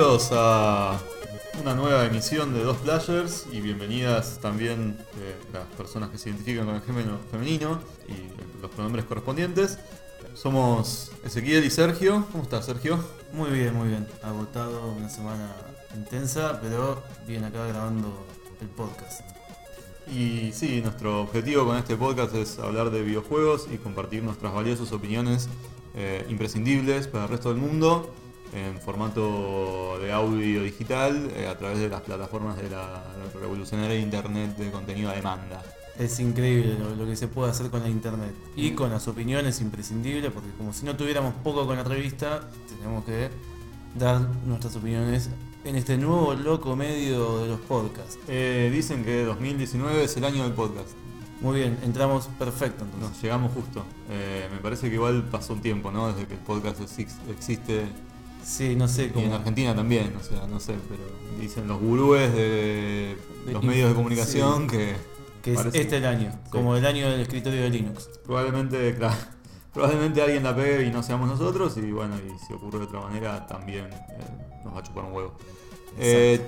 Bienvenidos a una nueva emisión de Dos Players y bienvenidas también eh, las personas que se identifican con el género femenino y los pronombres correspondientes. Somos Ezequiel y Sergio. ¿Cómo estás, Sergio? Muy bien, muy bien. Agotado una semana intensa, pero bien acá grabando el podcast. Y sí, nuestro objetivo con este podcast es hablar de videojuegos y compartir nuestras valiosas opiniones eh, imprescindibles para el resto del mundo en formato de audio digital eh, a través de las plataformas de la revolucionaria internet de contenido a demanda. Es increíble lo, que se puede hacer con la internet y con las opiniones imprescindibles, porque como si no tuviéramos poco con la revista, tenemos que dar nuestras opiniones en este nuevo loco medio de los podcasts. Eh, dicen que 2019 es el año del podcast. Muy bien, entramos perfecto entonces. Nos llegamos justo. Eh, me parece que igual pasó un tiempo, ¿no? Desde que el podcast existe. Sí, no sé. Y en Argentina también, o sea, no sé, pero dicen los gurúes de los medios de comunicación que. Que es este el año, como el año del escritorio de Linux. Probablemente, claro. Probablemente alguien la pegue y no seamos nosotros, y bueno, y si ocurre de otra manera, también eh, nos va a chupar un huevo. Eh,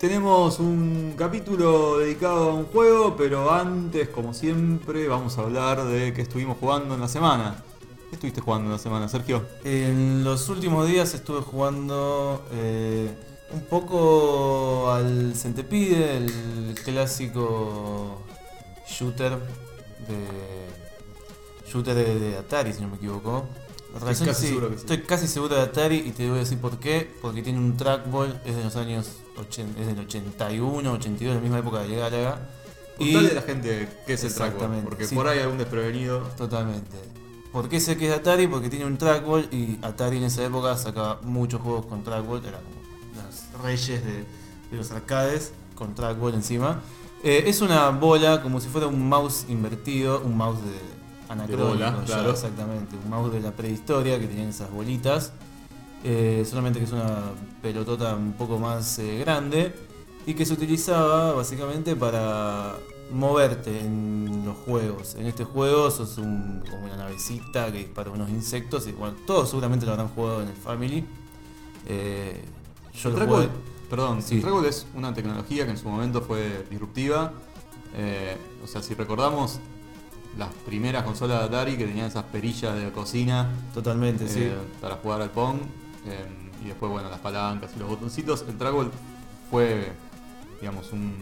tenemos un capítulo dedicado a un juego, pero antes, como siempre, vamos a hablar de qué estuvimos jugando en la semana. ¿Qué estuviste jugando en la semana, Sergio? En los últimos días estuve jugando eh, un poco al Centipede, el clásico shooter de shooter de, Atari, si no me equivoco. Estoy casi, seguro que estoy casi seguro de Atari y te voy a decir por qué. Porque tiene un trackball, es de los años es del 81, 82, la misma época de Galaga. Y de la gente qué es el trackball, porque por ahí algún desprevenido. Totalmente. ¿Por qué sé que es Atari? Porque tiene un trackball y Atari en esa época sacaba muchos juegos con trackball, eran como los reyes de, los arcades con trackball encima. Eh, es una bola como si fuera un mouse invertido, un mouse de, anacrónico, claro. exactamente. Un mouse de la prehistoria que tenían esas bolitas. Eh, solamente que es una pelotota un poco más eh, grande y que se utilizaba básicamente para moverte en los juegos. En este juego sos un, como una navecita que dispara unos insectos y bueno, todos seguramente lo habrán jugado en el Family. Eh, yo lo Perdón, sí. el es una tecnología que en su momento fue disruptiva. o sea, si recordamos, las primeras consolas de Atari que tenían esas perillas de cocina. Totalmente, sí. Eh, para jugar al Pong. Eh, y después, bueno, las palancas y los botoncitos. El Traggle fue, digamos, un,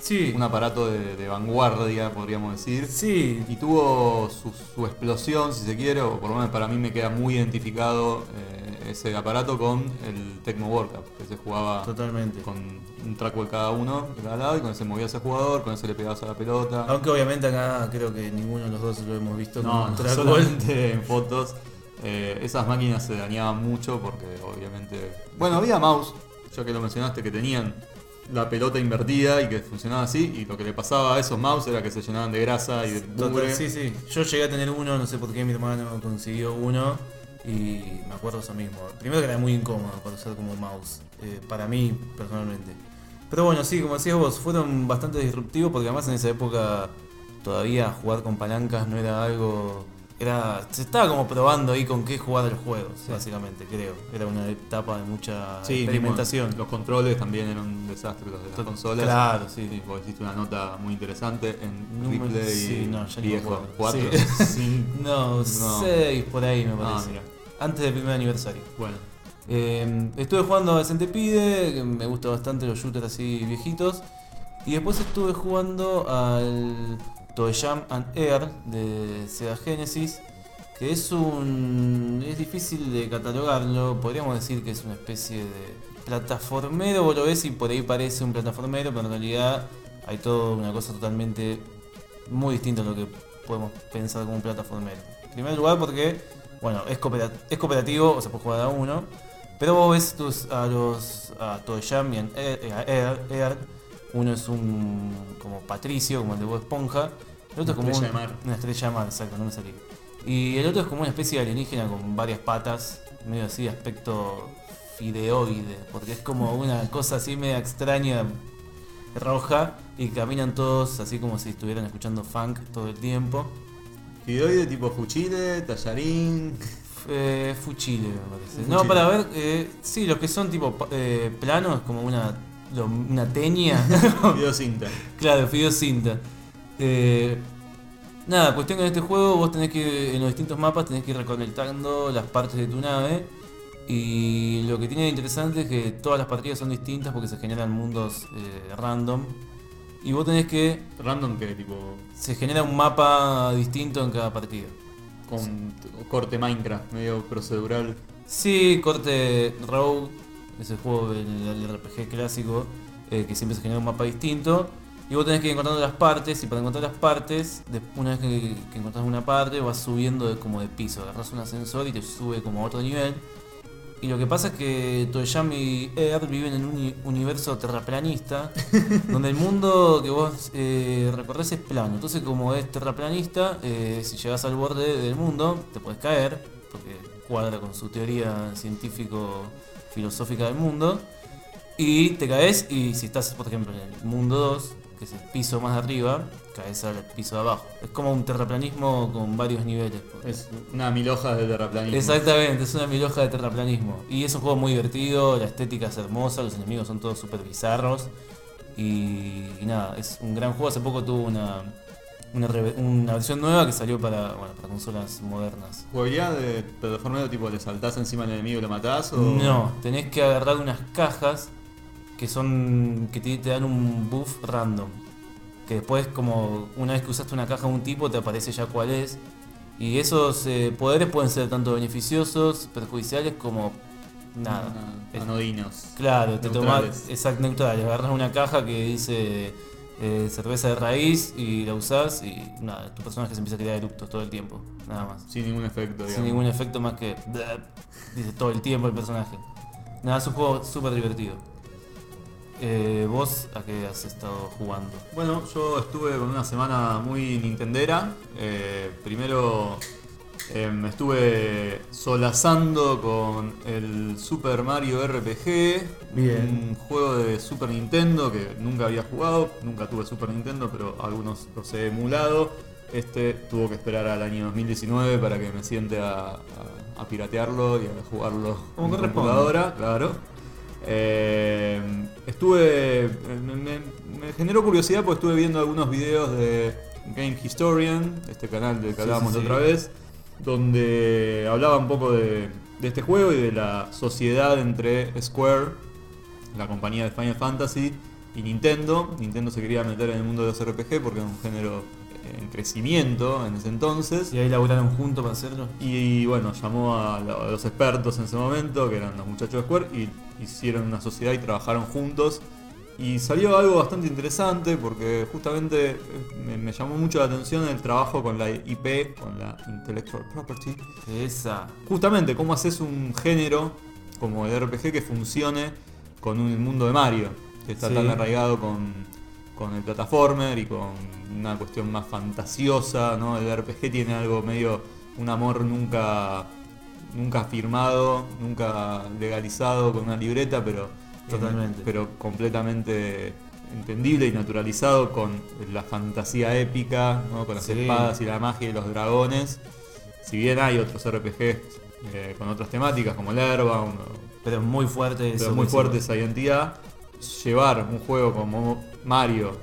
sí. un aparato de, vanguardia, podríamos decir. Sí. Y tuvo su, explosión, si se quiere, o por lo menos para mí me queda muy identificado. Eh, ese aparato con el Tecmo World Cup, que se jugaba Totalmente. con un trackball cada uno de cada lado y con ese movía ese jugador, con ese le pegabas a la pelota. Aunque obviamente acá creo que ninguno de los dos lo hemos visto no, con solamente en fotos. Eh, esas máquinas se dañaban mucho porque obviamente... Bueno, había mouse, ya que lo mencionaste, que tenían la pelota invertida y que funcionaba así y lo que le pasaba a esos mouse era que se llenaban de grasa y de Total, Sí, sí. Yo llegué a tener uno, no sé por qué mi hermano consiguió uno y me acuerdo eso mismo. Primero que era muy incómodo para usar como mouse, eh, para mí personalmente. Pero bueno, sí, como decías vos, fueron bastante disruptivos porque además en esa época todavía jugar con palancas no era algo era se estaba como probando ahí con qué jugar los juegos, básicamente, creo. Era una etapa de mucha experimentación. los controles también eran un desastre los de las consolas. Claro, sí. sí hiciste una nota muy interesante en Número, sí, no, ya. ¿Cuatro? no, seis por ahí me ah, parece. Antes del primer aniversario. Bueno. Eh, estuve jugando a Centipede, que me gusta bastante los shooters así viejitos. Y después estuve jugando al Toe Jam and Air de Sega Genesis, que es un. es difícil de catalogarlo, podríamos decir que es una especie de plataformero, vos lo ves y por ahí parece un plataformero, pero en realidad hay toda una cosa totalmente muy distinta a lo que podemos pensar como un plataformero. En primer lugar porque, bueno, es, cooperativo, o sea, puede jugar a uno, pero vos ves tus, a los a Toe Jam y Air, Air, uno es un como Patricio, como el de Bob Esponja, el otro es como estrella de mar. una estrella de mar, exacto, no me salí. Y el otro es como una especie de alienígena con varias patas, medio así de aspecto fideoide, porque es como una cosa así media extraña, roja, y caminan todos así como si estuvieran escuchando funk todo el tiempo. Fideoide tipo fuchile, tallarín. Eh, Fuchile, me parece. Fuchile. No, para ver, eh, sí, los que son tipo eh, planos, como una, una teña. Video cinta. claro, Fideo cinta. Eh, nada, cuestión que en este juego vos tenés que, en los distintos mapas, tenés que ir reconectando las partes de tu nave. Y lo que tiene de interesante es que todas las partidas son distintas porque se generan mundos eh, random. Y vos tenés que. Random que tipo Se genera un mapa distinto en cada partida. con corte Minecraft, medio procedural. Sí, corte Rogue, ese juego del, RPG clásico, eh, que siempre se genera un mapa distinto. Y vos tenés que ir encontrando las partes, y para encontrar las partes, una vez que, que encontrás una parte, vas subiendo de- como de piso. Agarras un ascensor y te sube como a otro nivel. Y lo que pasa es que Toyami y Air viven en un uni- universo terraplanista, donde el mundo que vos eh, recorres es plano. Entonces, como es terraplanista, eh, si llegas al borde del mundo, te puedes caer, porque cuadra con su teoría científico-filosófica del mundo. Y te caes, y si estás, por ejemplo, en el mundo 2, que es el piso más de arriba, caes al piso de abajo. Es como un terraplanismo con varios niveles. Es una mil hojas de terraplanismo. Exactamente, es una milhoja de terraplanismo. Y es un juego muy divertido, la estética es hermosa, los enemigos son todos súper bizarros. Y, y nada, es un gran juego. Hace poco tuvo una, una, una versión nueva que salió para, bueno, para consolas modernas. ¿Jugabilidad de plataformero tipo le saltás encima del enemigo y lo matás? O... No, tenés que agarrar unas cajas que son que te, te dan un buff random. Que después, como una vez que usaste una caja de un tipo, te aparece ya cuál es. Y esos eh, poderes pueden ser tanto beneficiosos, perjudiciales, como nada. Ah, Anodinos. Claro, te tomas Neutrales. exacto neutrales, agarras una caja que dice eh, cerveza de raíz y la usás y nada, tu personaje se empieza a tirar eructos todo el tiempo, nada más. Sin ningún efecto, digamos. Sin ningún efecto más que dice todo el tiempo el personaje. Nada, es un juego súper divertido. Eh, ¿Vos a qué has estado jugando? Bueno, yo estuve con una semana muy nintendera. Eh, primero eh, estuve solazando con el Super Mario RPG, Bien. un juego de Super Nintendo que nunca había jugado, nunca tuve Super Nintendo, pero algunos los he emulado. Este tuvo que esperar al año 2019 para que me siente a, a- a piratearlo y a jugarlo Como computadora, claro. Eh, estuve. Me, me- me generó curiosidad porque estuve viendo algunos videos de Game Historian, este canal del que Sí, hablábamos sí, sí. otra vez, donde hablaba un poco de, de este juego y de la sociedad entre Square, la compañía de Final Fantasy, y Nintendo. Nintendo se quería meter en el mundo de los RPG porque era un género en crecimiento en ese entonces. ¿Y ahí laburaron juntos para hacerlo? Y bueno, llamó a los expertos en ese momento, que eran los muchachos de Square, y hicieron una sociedad y trabajaron juntos. Y salió algo bastante interesante porque justamente eh, me, me llamó mucho la atención el trabajo con la IP, con la Intellectual Property. Esa. Justamente, cómo haces un género como el RPG que funcione con un mundo de Mario, que está Sí. tan arraigado con, con el plataformer y con una cuestión más fantasiosa, ¿no? El RPG tiene algo medio, un amor nunca, nunca firmado, nunca legalizado con una libreta, pero, Totalmente. pero completamente entendible y naturalizado con la fantasía épica, ¿no? con las Sí. espadas y la magia y los dragones. Si bien hay otros RPGs eh, con otras temáticas como el Airbound, Pero muy fuerte pero muy fuerte esa identidad, llevar un juego como Mario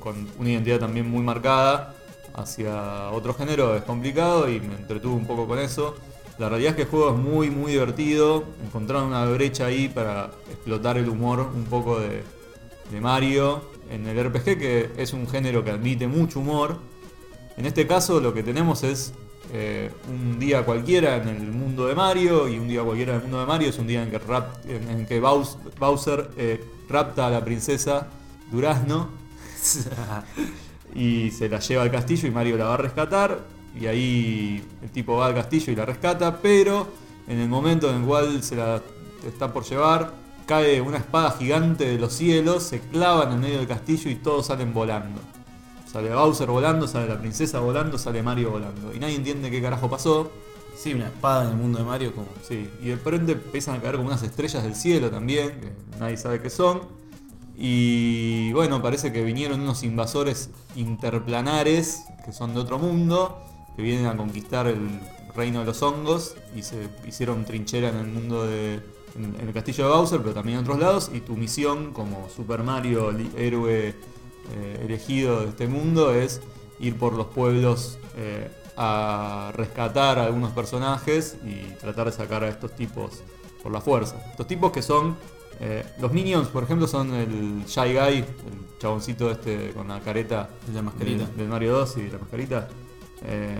con una identidad también muy marcada hacia otro género es complicado y me entretuve un poco con eso. La realidad es que el juego es muy muy divertido, encontraron una brecha ahí para explotar el humor un poco de, de Mario en el RPG que es un género que admite mucho humor. En este caso lo que tenemos es eh, un día cualquiera en el mundo de Mario y un día cualquiera en el mundo de Mario es un día en que, rap- en, en que Baus- Bowser eh, rapta a la princesa Durazno. Y se la lleva al castillo y Mario la va a rescatar y ahí el tipo va al castillo y la rescata, pero en el momento en el cual se la está por llevar cae una espada gigante de los cielos, se clava en el medio del castillo y todos salen volando. Sale Bowser volando, sale la princesa volando, sale Mario volando. Y nadie entiende qué carajo pasó. Sí, una espada en el mundo de Mario como. Sí, y de repente empiezan a caer como unas estrellas del cielo también, que nadie sabe qué son. Y bueno, parece que vinieron unos invasores interplanares, que son de otro mundo, que vienen a conquistar el reino de los hongos y se hicieron trinchera en el mundo de. en, en el castillo de Bowser, pero también en otros lados. Y tu misión como Super Mario, héroe eh, elegido de este mundo, es ir por los pueblos eh, a rescatar a algunos personajes y tratar de sacar a estos tipos por la fuerza. Estos tipos que son. eh, los minions, por ejemplo, son el Shy Guy, el chaboncito este con la careta De la mascarita. del, del Mario 2 y la mascarita. Eh,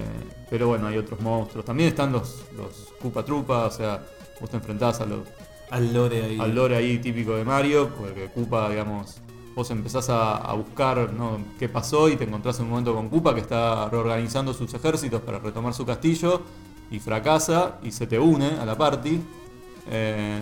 pero bueno, hay otros monstruos. También están los, los Koopa Trupa, o sea, vos te enfrentás a los, Al lore ahí. al lore ahí típico de Mario, porque Koopa, digamos, vos empezás a, a buscar ¿no? qué pasó y te encontrás en un momento con Koopa que está reorganizando sus ejércitos para retomar su castillo y fracasa y se te une a la party. Eh,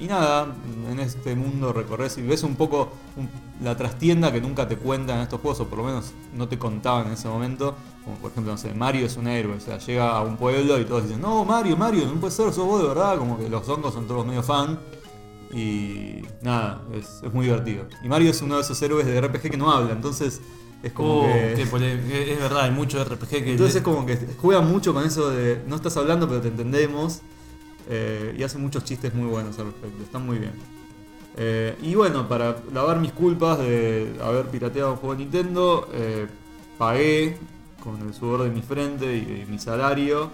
y nada, en este mundo recorres y ves un poco un- la trastienda que nunca te cuentan en estos juegos, o por lo menos no te contaban en ese momento. Como por ejemplo, no sé, Mario es un héroe, o sea, llega a un pueblo y todos dicen, no, Mario, Mario, no puede ser, sos vos de verdad, como que los hongos son todos medio fan. Y nada, es, es muy divertido. Y Mario es uno de esos héroes de RPG que no habla, entonces es como Oh, que... es verdad, hay mucho RPG que. Entonces es como que juega mucho con eso de no estás hablando pero te entendemos eh, y hace muchos chistes muy buenos al respecto, están muy bien. Eh, y bueno, para lavar mis culpas de haber pirateado un juego de Nintendo, eh, pagué con el sudor de mi frente y, y mi salario,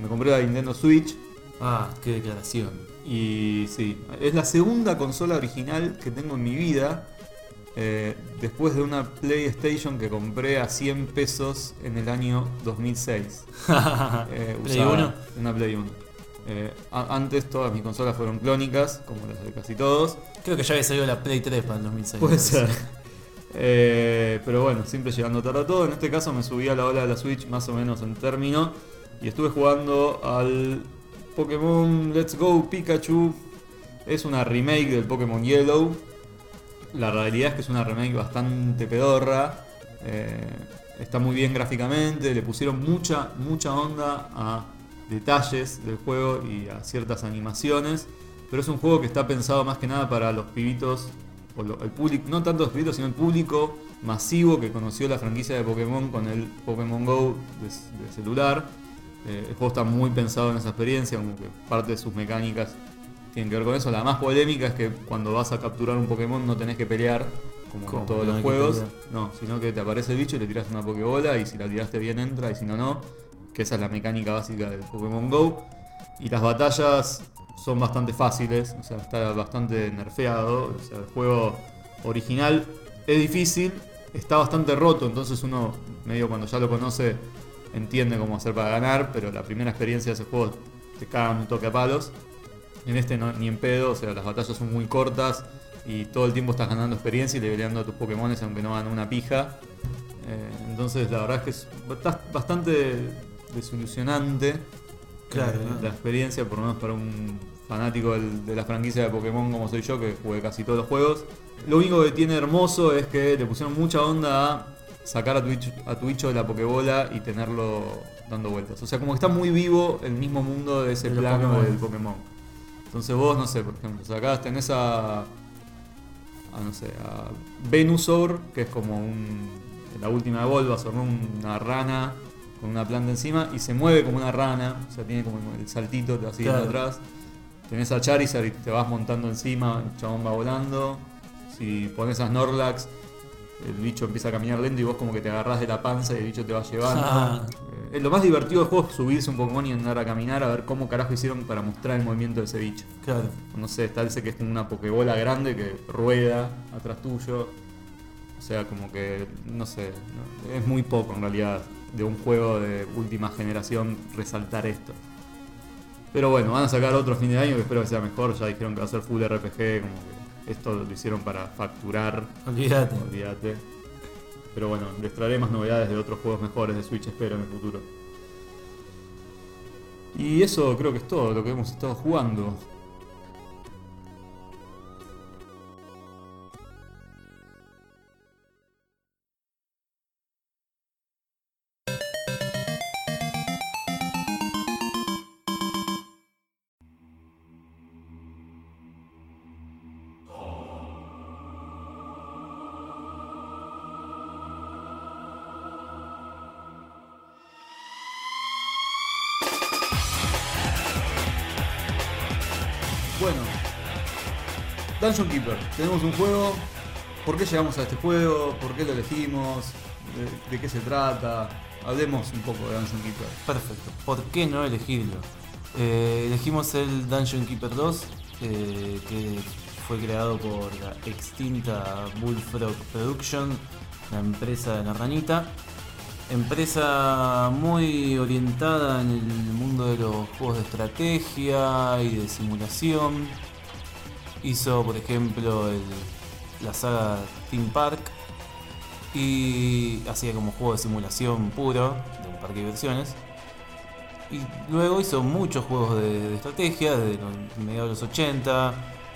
me compré la Nintendo Switch Ah, qué declaración. y sí, es la segunda consola original que tengo en mi vida. eh, después de una PlayStation que compré a 100 pesos en el año 2006. Eh, ¿Play usada, uno? Una Play 1. Eh, antes todas mis consolas fueron clónicas, como las de casi todos. Creo que ya había salido la Play 3 para el 2006. Puede ser. Eh, pero bueno, siempre llegando tarde a todo. En este caso me subí a la ola de la Switch más o menos en término. Y estuve jugando al Pokémon Let's Go Pikachu. Es una remake del Pokémon Yellow. La realidad es que es una remake bastante pedorra. Eh, está muy bien gráficamente. Le pusieron mucha, mucha onda a detalles del juego y a ciertas animaciones. Pero es un juego que está pensado más que nada para los pibitos, o lo- el público, no tanto los pibitos, sino el público masivo que conoció la franquicia de Pokémon con el Pokémon Go de, de celular. Eh, el juego está muy pensado en esa experiencia, como que parte de sus mecánicas tienen que ver con eso. La más polémica es que cuando vas a capturar un Pokémon no tenés que pelear, como ¿Cómo? en todos No los juegos. No, sino que te aparece el bicho y le tiras una Pokébola y si la tiraste bien entra y si no, no. Que esa es la mecánica básica del Pokémon Go. Y las batallas son bastante fáciles, o sea, está bastante nerfeado. O sea, el juego original es difícil, está bastante roto, entonces uno medio cuando ya lo conoce entiende cómo hacer para ganar, pero la primera experiencia de ese juego te cagan un toque a palos. En este ni en pedo, o sea, las batallas son muy cortas y todo el tiempo estás ganando experiencia y leveleando a tus Pokémon aunque no hagan una pija. Eh, entonces la verdad es que es bast- bastante desilusionante Claro, eh, la experiencia, por lo menos para un fanático del- de la franquicia de Pokémon como soy yo, que jugué casi todos los juegos. Lo único que tiene hermoso es que le pusieron mucha onda a sacar a tu, a tu de la Pokebola y tenerlo dando vueltas. O sea, como que está muy vivo el mismo mundo de ese De plano Pokémon. del Pokémon. Entonces vos, no sé, por ejemplo, sacás, tenés a, a no sé, a Venusaur, que es como un, la última de Bulbasaur, ¿no? una rana con una planta encima y se mueve como una rana, o sea, tiene como el saltito, te va siguiendo Claro. atrás. Tenés a Charizard y te vas montando encima, el chabón va volando. Si pones a Snorlax, el bicho empieza a caminar lento y vos como que te agarrás de la panza y el bicho te va llevando. Ah. Eh, lo más divertido del juego es subirse un Pokémon y andar a caminar a ver cómo carajo hicieron para mostrar el movimiento de ese bicho. Claro. No sé, está ese que es como una pokebola grande que rueda atrás tuyo. O sea, como que, no sé, es muy poco en realidad de un juego de última generación resaltar esto. Pero bueno, van a sacar otro fin de año que espero que sea mejor. Ya dijeron que va a ser full RPG, como que esto lo hicieron para facturar. Olvídate. Olvídate. Pero bueno, les traeré más novedades de otros juegos mejores de Switch, espero, en el futuro. Y eso creo que es todo lo que hemos estado jugando. Dungeon Keeper, tenemos un juego. ¿Por qué llegamos a este juego? ¿Por qué lo elegimos? ¿De, qué se trata? Hablemos un poco de Dungeon Keeper. Perfecto. ¿Por qué no elegirlo? Eh, elegimos el Dungeon Keeper 2, eh, que fue creado por la extinta Bullfrog Production, la empresa de la ranita. Empresa muy orientada en el mundo de los juegos de estrategia y de simulación. Hizo, por ejemplo, la saga Theme Park y hacía como juego de simulación puro de un parque de diversiones. Y luego hizo muchos juegos de, estrategia desde mediados de los 80.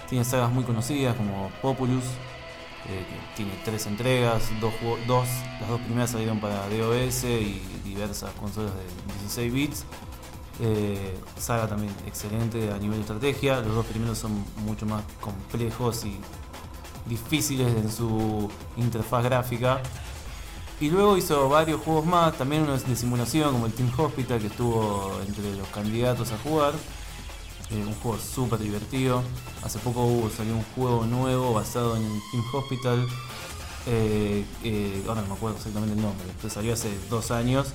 Tiene sagas muy conocidas como Populus, eh, tiene tres entregas, las dos primeras salieron para DOS y diversas consolas de 16 bits. Eh, saga también excelente a nivel de estrategia. Los dos primeros son mucho más complejos y difíciles en su interfaz gráfica. Y luego hizo varios juegos más, también unos de simulación como el Team Hospital que estuvo entre los candidatos a jugar. Eh, un juego súper divertido. Hace poco hubo, salió un juego nuevo basado en el Team Hospital. Eh, ahora no me acuerdo exactamente el nombre. Salió hace dos años.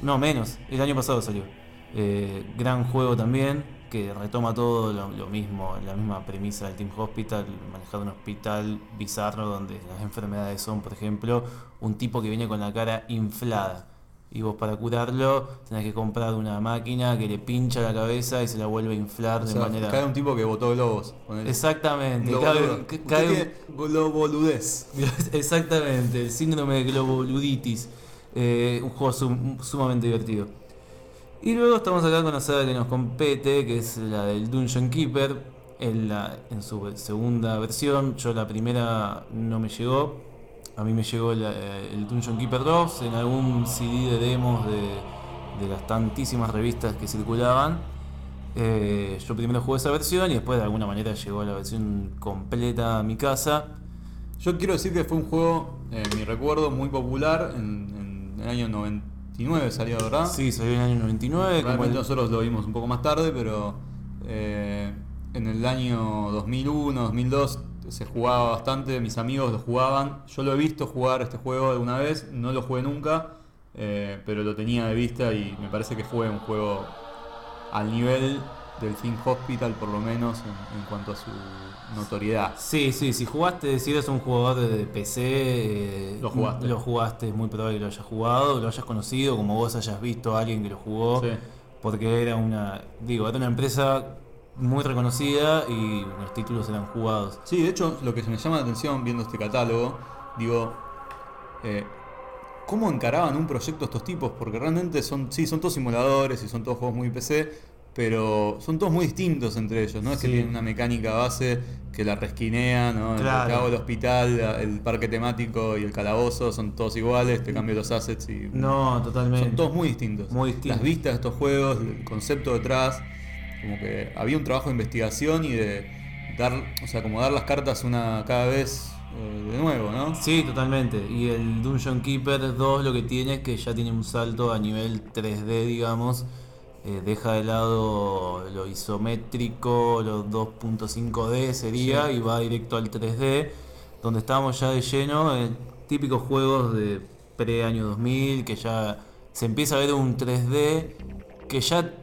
No, menos. El año pasado salió. Eh, gran juego también, que retoma todo lo, lo mismo, la misma premisa del Team Hospital, manejar un hospital bizarro donde las enfermedades son, por ejemplo, un tipo que viene con la cara inflada. Y vos para curarlo tenés que comprar una máquina que le pincha la cabeza y se la vuelve a inflar O de sea, manera... cae un tipo que botó globos. ponele. Exactamente, cae- cae un- globoludez. Exactamente, el síndrome de globoluditis. Eh, un juego sum- sumamente divertido. Y luego estamos acá con la saga que nos compete, que es la del Dungeon Keeper, en, la, en su segunda versión. Yo la primera no me llegó. A mí me llegó la- el Dungeon Keeper 2 en algún CD de demos de, de las tantísimas revistas que circulaban. Eh, yo primero jugué esa versión y después de alguna manera llegó la versión completa a mi casa. Yo quiero decir que fue un juego, en mi recuerdo, muy popular. En, el año 99 salió, ¿verdad? Sí, salió en el año 99. Como Realmente el- nosotros lo vimos un poco más tarde, pero eh, en el año 2001, 2002 se jugaba bastante, mis amigos lo jugaban. Yo lo he visto jugar este juego alguna vez, no lo jugué nunca, eh, pero lo tenía de vista y me parece que fue un juego al nivel del Team Hospital, por lo menos en, en cuanto a su notoriedad. Sí, sí, si jugaste, si eres un jugador de PC, eh, Lo jugaste. Lo jugaste, es muy probable que lo hayas jugado, lo hayas conocido, como vos hayas visto a alguien que lo jugó. Sí. Porque era una, digo, era una empresa muy reconocida y los títulos eran jugados. Sí, de hecho, lo que me llama la atención viendo este catálogo, digo, eh, ¿cómo encaraban un proyecto estos tipos? Porque realmente son, sí, son todos simuladores y son todos juegos muy PC, pero son todos muy distintos entre ellos, ¿no? Es que tienen una mecánica base que la resquinean, ¿no? El Claro. mercado, el hospital, el parque temático y el calabozo son todos iguales, te cambio los assets y... No, totalmente. Son todos muy distintos. Muy distintos. Las vistas de estos juegos, el concepto detrás, como que había un trabajo de investigación y de dar, o sea, como dar las cartas una cada vez eh, de nuevo, ¿no? Sí, totalmente. Y el Dungeon Keeper 2 lo que tiene es que ya tiene un salto a nivel 3D, digamos. Eh, deja de lado lo isométrico, los 2.5D sería, Sí. y va directo al 3D, donde estamos ya de lleno en típicos juegos de pre-año 2000, que ya se empieza a ver un 3D que ya...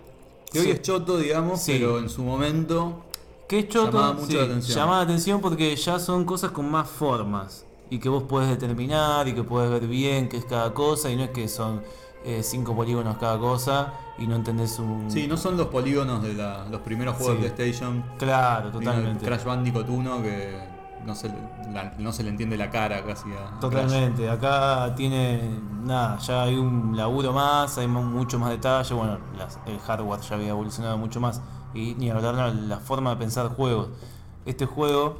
Que hoy se- es choto, digamos, Sí. pero en su momento que es choto, Llamaba mucho sí, la atención. la atención porque ya son cosas con más formas y que vos podés determinar y que podés ver bien qué es cada cosa y no es que son eh, cinco polígonos cada cosa y no entendés un... Sí, no son los polígonos de la- los primeros juegos Sí. de PlayStation. Claro, totalmente. Crash Bandicoot 1 que no se, la- no se le entiende la cara casi a Totalmente, acá tiene nada, ya hay un laburo más, hay mu- mucho más detalle, bueno, las- el hardware ya había evolucionado mucho más y ni hablar la, la forma de pensar juegos. Este juego,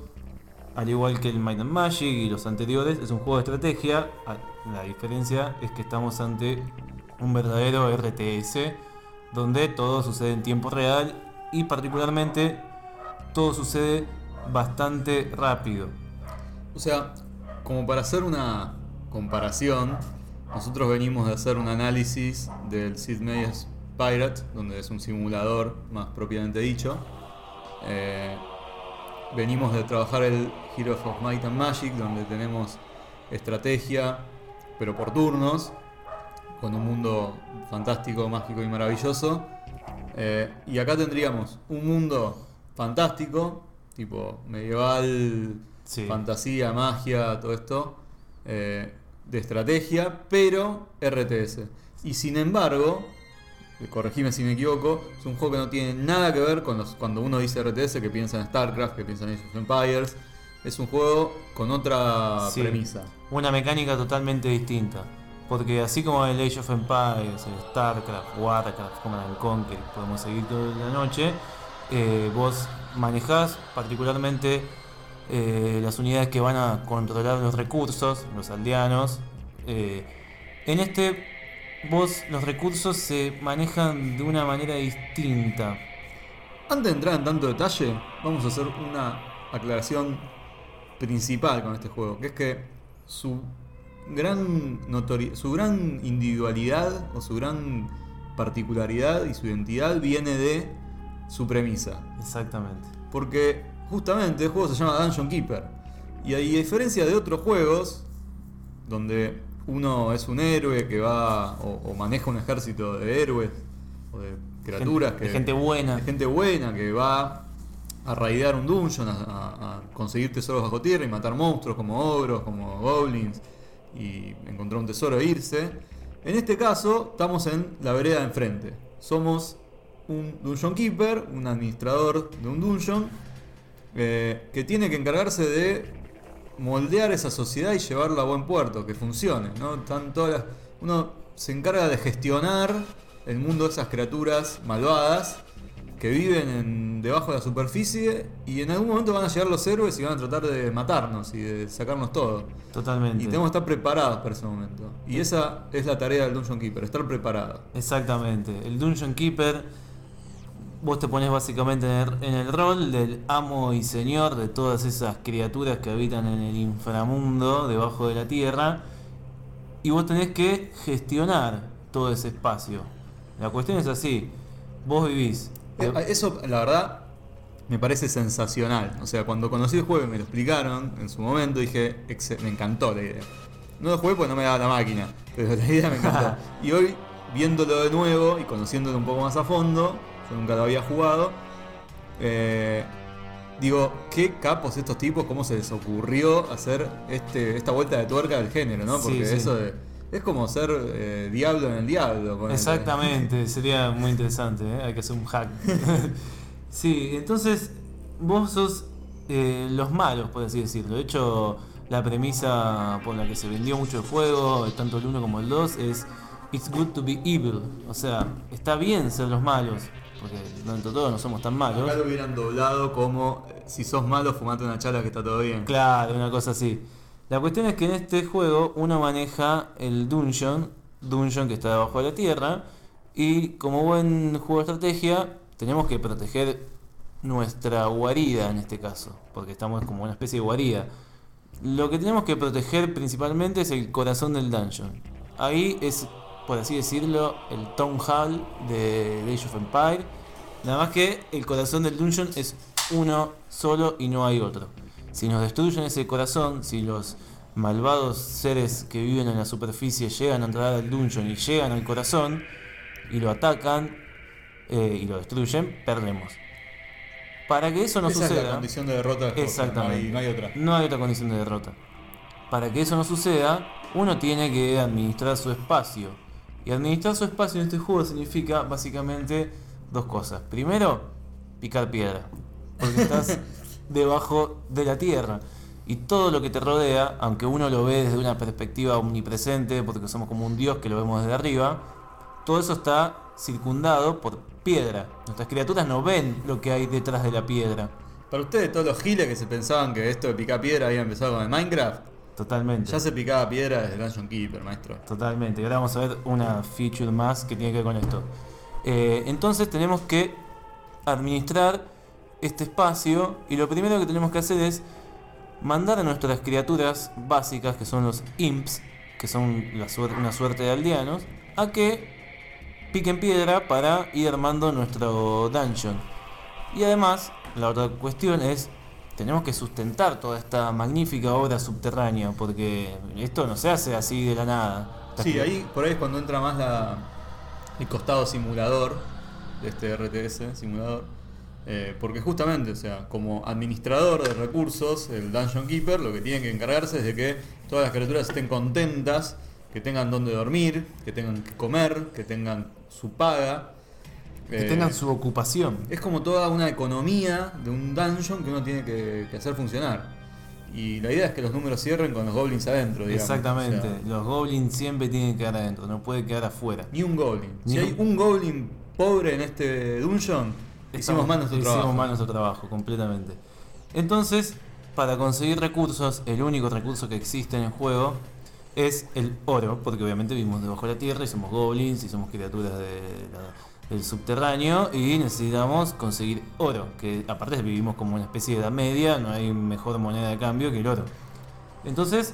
al igual que el Might and Magic y los anteriores, es un juego de estrategia. A- La diferencia es que estamos ante un verdadero RTS donde todo sucede en tiempo real y particularmente todo sucede bastante rápido. O sea, como para hacer una comparación, nosotros venimos de hacer un análisis del Sid Meier's Pirate, donde es un simulador más propiamente dicho. Eh, venimos de trabajar el Heroes of Might and Magic, donde tenemos estrategia, pero por turnos, con un mundo fantástico, mágico y maravilloso. Eh, y acá tendríamos un mundo fantástico, tipo medieval, Sí. fantasía, magia, todo esto, eh, de estrategia, pero RTS. Y sin embargo, corregime si me equivoco, es un juego que no tiene nada que ver con los, cuando uno dice RTS, que piensa en StarCraft, que piensa en Age of Empires. Es un juego con otra Sí. premisa. Una mecánica totalmente distinta. Porque así como el Age of Empires, el StarCraft, Warcraft, Command and Conquer, podemos seguir toda la noche, eh, vos manejás particularmente eh, las unidades que van a controlar los recursos, los aldeanos. eh, en este, vos los recursos se manejan de una manera distinta. Antes de entrar en tanto detalle, vamos a hacer una aclaración principal con este juego, que es que su gran su gran individualidad o su gran particularidad y su identidad viene de su premisa. Exactamente. Porque justamente el juego se llama Dungeon Keeper. Y a diferencia de otros juegos, donde uno es un héroe que va o, o maneja un ejército de héroes o de criaturas Gente- que de gente buena. de gente buena que va a raidear un dungeon, a, a- a conseguir tesoros bajo tierra y matar monstruos como ogros, como goblins y encontrar un tesoro e irse. En este caso, estamos en la vereda de enfrente. Somos un dungeon keeper, un administrador de un dungeon, eh, que tiene que encargarse de moldear esa sociedad y llevarla a buen puerto, que funcione. ¿no? Las- uno se encarga de gestionar el mundo de esas criaturas malvadas que viven en- debajo de la superficie y en algún momento van a llegar los héroes y van a tratar de matarnos y de sacarnos todo. Totalmente. Y tenemos que estar preparados para ese momento. Y esa es la tarea del Dungeon Keeper, estar preparado. Exactamente. El Dungeon Keeper, vos te pones básicamente en el, en el rol del amo y señor de todas esas criaturas que habitan en el inframundo, debajo de la tierra, y vos tenés que gestionar todo ese espacio. La cuestión es así, vos vivís. Eh, Eso, la verdad, me parece sensacional. O sea, cuando conocí el juego y me lo explicaron en su momento, dije, "Exe- me encantó la idea. No lo jugué porque no me daba la máquina, pero la idea me encantó. y hoy, viéndolo de nuevo y conociéndolo un poco más a fondo, yo nunca lo había jugado, eh, digo, qué capos estos tipos, cómo se les ocurrió hacer este, esta vuelta de tuerca del género, ¿no? Porque sí. eso de- es como ser eh, diablo en el diablo. Exactamente, sería muy interesante, ¿eh? hay que hacer un hack. sí, entonces vos sos eh, los malos, por así decirlo. De hecho, la premisa por la que se vendió mucho el juego, tanto el 1 como el 2, es It's good to be evil. O sea, está bien ser los malos, porque dentro de todo no somos tan malos. Acá lo hubieran doblado como eh, si sos malo, fumate una chala que está todo bien. Claro, una cosa así. La cuestión es que en este juego uno maneja el dungeon, dungeon que está debajo de la tierra, y como buen juego de estrategia, tenemos que proteger nuestra guarida en este caso, porque estamos como una especie de guarida. Lo que tenemos que proteger principalmente es el corazón del dungeon. Ahí es, por así decirlo, el Town Hall de Age of Empire. Nada más que el corazón del dungeon es uno solo y no hay otro. Si nos destruyen ese corazón, si los malvados seres que viven en la superficie llegan a entrar al dungeon y llegan al corazón y lo atacan eh, y lo destruyen, perdemos. Para que eso no Esa es la suceda, condición de derrota Exactamente. No hay, no hay otra. no hay otra condición de derrota. Para que eso no suceda, uno tiene que administrar su espacio. Y administrar su espacio en este juego significa básicamente dos cosas. Primero, picar piedra. Porque estás debajo de la tierra. Y todo lo que te rodea, aunque uno lo ve desde una perspectiva omnipresente, porque somos como un dios que lo vemos desde arriba, todo eso está circundado por piedra. Nuestras criaturas no ven lo que hay detrás de la piedra. Para ustedes, todos los giles que se pensaban que esto de picar piedra había empezado con el Minecraft, Totalmente. ya se picaba piedra desde Dungeon Keeper, maestro. Totalmente. Y ahora vamos a ver una feature más que tiene que ver con esto. Eh, entonces tenemos que administrar este espacio y lo primero que tenemos que hacer es mandar a nuestras criaturas básicas, que son los imps, que son la una suerte de aldeanos, a que piquen piedra para ir armando nuestro dungeon. Y además, la otra cuestión es tenemos que sustentar toda esta magnífica obra subterránea, porque esto no se hace así de la nada. Sí, ahí por ahí es cuando entra más la, el costado simulador de este RTS simulador. Eh, porque justamente, o sea, como administrador de recursos, el Dungeon Keeper lo que tiene que encargarse es de que todas las criaturas estén contentas, que tengan donde dormir, que tengan que comer, que tengan su paga. Que Eh, tengan su ocupación. Es como toda una economía de un dungeon que uno tiene que, que hacer funcionar. Y la idea es que los números cierren con los goblins adentro, digamos. Exactamente. O sea, Los goblins siempre tienen que quedar adentro, no puede quedar afuera. ni un goblin. Ni si un- hay un goblin pobre en este dungeon, hicimos Estamos- mal nuestro hicimos trabajo. mal nuestro trabajo, completamente. Entonces, para conseguir recursos, el único recurso que existe en el juego es el oro, porque obviamente vivimos debajo de la tierra y somos goblins y somos criaturas de la- del subterráneo y necesitamos conseguir oro, que aparte vivimos como una especie de edad media, no hay mejor moneda de cambio que el oro. Entonces,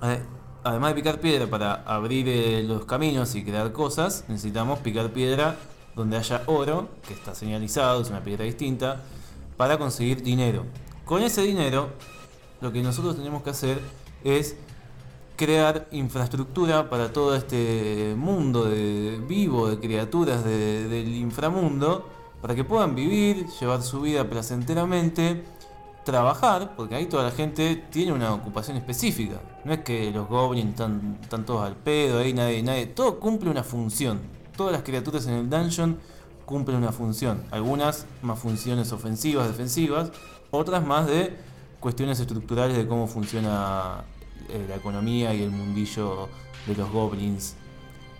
ade- además de picar piedra para abrir eh, los caminos y crear cosas, necesitamos picar piedra donde haya oro, que está señalizado, es una piedra distinta, para conseguir dinero. Con ese dinero, lo que nosotros tenemos que hacer es crear infraestructura para todo este mundo de vivo de criaturas de- del inframundo para que puedan vivir, llevar su vida placenteramente, trabajar, porque ahí toda la gente tiene una ocupación específica. No es que los goblins están, están todos al pedo, ahí nadie, nadie, todo cumple una función. Todas las criaturas en el dungeon cumplen una función. Algunas más funciones ofensivas, defensivas, otras más de cuestiones estructurales de cómo funciona eh, la economía y el mundillo de los goblins.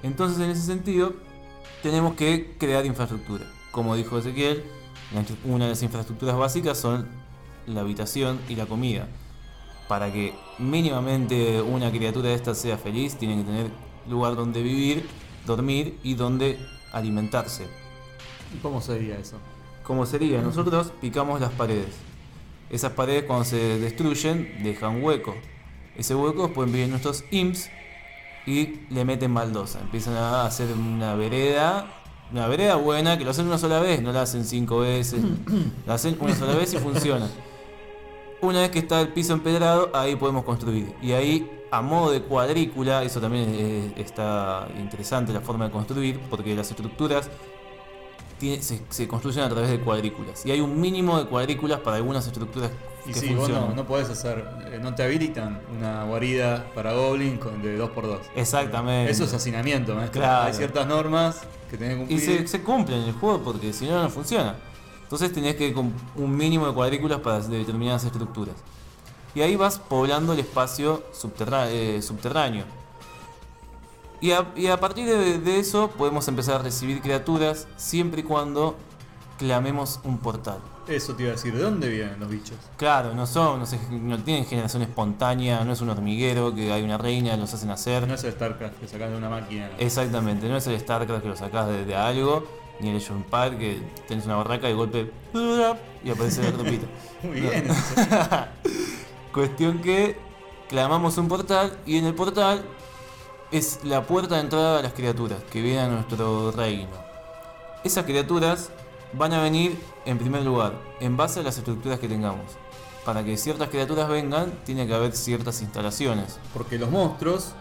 Entonces, en ese sentido, tenemos que crear infraestructura. Como dijo Ezequiel, una de las infraestructuras básicas son la habitación y la comida. Para que mínimamente una criatura de estas sea feliz, tiene que tener lugar donde vivir, dormir y donde alimentarse. ¿Y ¿Cómo sería eso? ¿Cómo sería? Nosotros picamos las paredes. Esas paredes cuando se destruyen dejan hueco. Ese hueco pueden vivir nuestros imps y le meten baldosa. Empiezan a hacer una vereda, una vereda buena que lo hacen una sola vez, no la hacen cinco veces. la hacen una sola vez y funciona. Una vez que está el piso empedrado, ahí podemos construir. Y ahí, a modo de cuadrícula, eso también está interesante la forma de construir, porque las estructuras tiene- se, se construyen a través de cuadrículas. Y hay un mínimo de cuadrículas para algunas estructuras Y sí, vos funcionan. no, no podés hacer, eh, no te habilitan una guarida para goblin con- de 2x2. Exactamente. Eso es hacinamiento, maestro. Claro. Hay ciertas normas que tenés que Y cumplir. se, se cumplen en el juego porque si no, no funciona. Entonces tenés que con un mínimo de cuadrículas para determinadas estructuras. Y ahí vas poblando el espacio eh, subterráneo. Y a, y a partir de, de eso podemos empezar a recibir criaturas siempre y cuando clamemos un portal. Eso te iba a decir, ¿de dónde vienen los bichos? Claro, no son, no, tienen generación espontánea, no es un hormiguero que hay una reina, los hacen hacer. No es el StarCraft que sacás de una máquina. Exactamente, no es el StarCraft que lo sacás de, de algo, ni el of Empires que tenés una barraca y de golpe y aparece el grupito. Muy No. bien. Cuestión que clamamos un portal y en el portal es la puerta de entrada a las criaturas que vienen a nuestro reino. Esas criaturas van a venir en primer lugar en base a las estructuras que tengamos. Para que ciertas criaturas vengan, tiene que haber ciertas instalaciones. Porque los monstruos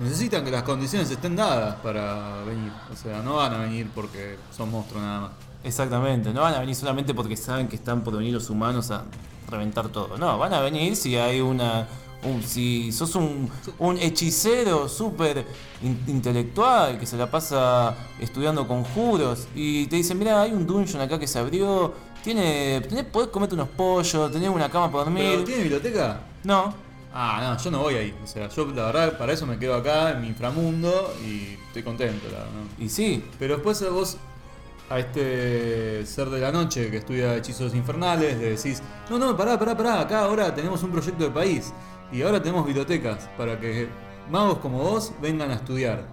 necesitan que las condiciones estén dadas para venir. O sea, no van a venir porque son monstruos nada más. Exactamente, no van a venir solamente porque saben que están por venir los humanos a reventar todo. No, van a venir si hay una. Un- si sos un, un hechicero súper in- intelectual que se la pasa estudiando conjuros y te dicen: Mira, hay un dungeon acá que se abrió, tiene, tenés, podés comerte unos pollos, tenés una cama para ¿Pero dormir. tiene biblioteca? No, Ah, no, yo no voy ahí. O sea, yo la verdad para eso me quedo acá en mi inframundo y estoy contento, la verdad. y sí, Pero después a vos, a este ser de la noche que estudia hechizos infernales, le decís, no, no, pará, pará, pará, acá ahora tenemos un proyecto de país y ahora tenemos bibliotecas para que magos como vos vengan a estudiar.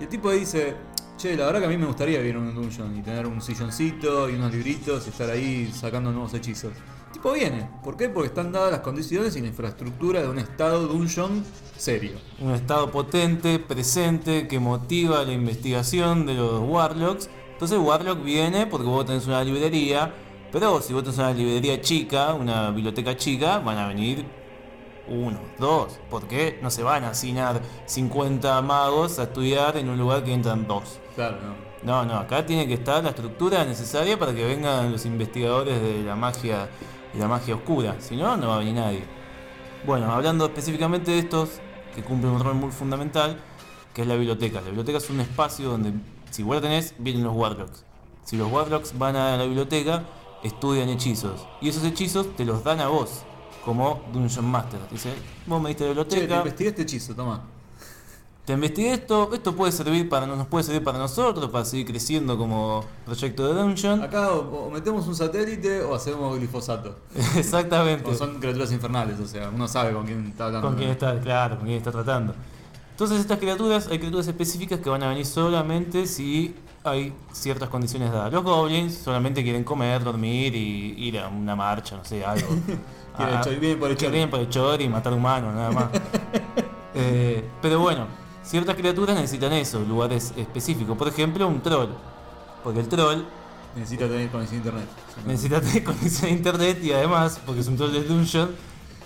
Y el tipo dice, che, la verdad que a mí me gustaría vivir en un dungeon y tener un silloncito y unos libritos y estar ahí sacando nuevos hechizos. El tipo viene, ¿por qué? Porque están dadas las condiciones y la infraestructura de un estado dungeon serio. un estado potente, presente, que motiva la investigación de los Warlocks. Entonces Warlock viene porque vos tenés una librería, Pero si vos tenés una librería chica, una biblioteca chica, van a venir uno, dos, porque no se van a asignar 50 magos a estudiar en un lugar que entran dos. Claro, no. No, no, acá tiene que estar la estructura necesaria para que vengan los investigadores de la magia de la magia oscura, si no no va a venir nadie. Bueno, hablando específicamente de estos que cumplen un rol muy fundamental, que es la biblioteca. La biblioteca es un espacio donde si vos la tenés, vienen los Warlocks. Si los Warlocks van a la biblioteca, estudian hechizos y esos hechizos te los dan a vos como Dungeon Master. Dice, vos me diste la Che, te biblioteca, investigué este hechizo, toma. te investigué esto, esto puede servir para nos puede servir para nosotros, para seguir creciendo como proyecto de Dungeon. Acá o, o metemos un satélite o hacemos glifosato. Exactamente. O son criaturas infernales, o sea, uno sabe con quién está hablando. Con quién está, claro, con quién está tratando. Entonces estas criaturas, hay criaturas específicas que van a venir solamente si hay ciertas condiciones dadas. Los goblins solamente quieren comer, dormir y ir a una marcha, no sé, algo. Ah, vienen por el chori. vienen por el chori y matar humanos, nada más. Eh, pero bueno, ciertas criaturas necesitan eso, lugares específicos. Por ejemplo, un troll. Porque el troll Necesita tener conexión a internet. Necesita tener conexión a internet y además, porque es un troll de dungeon,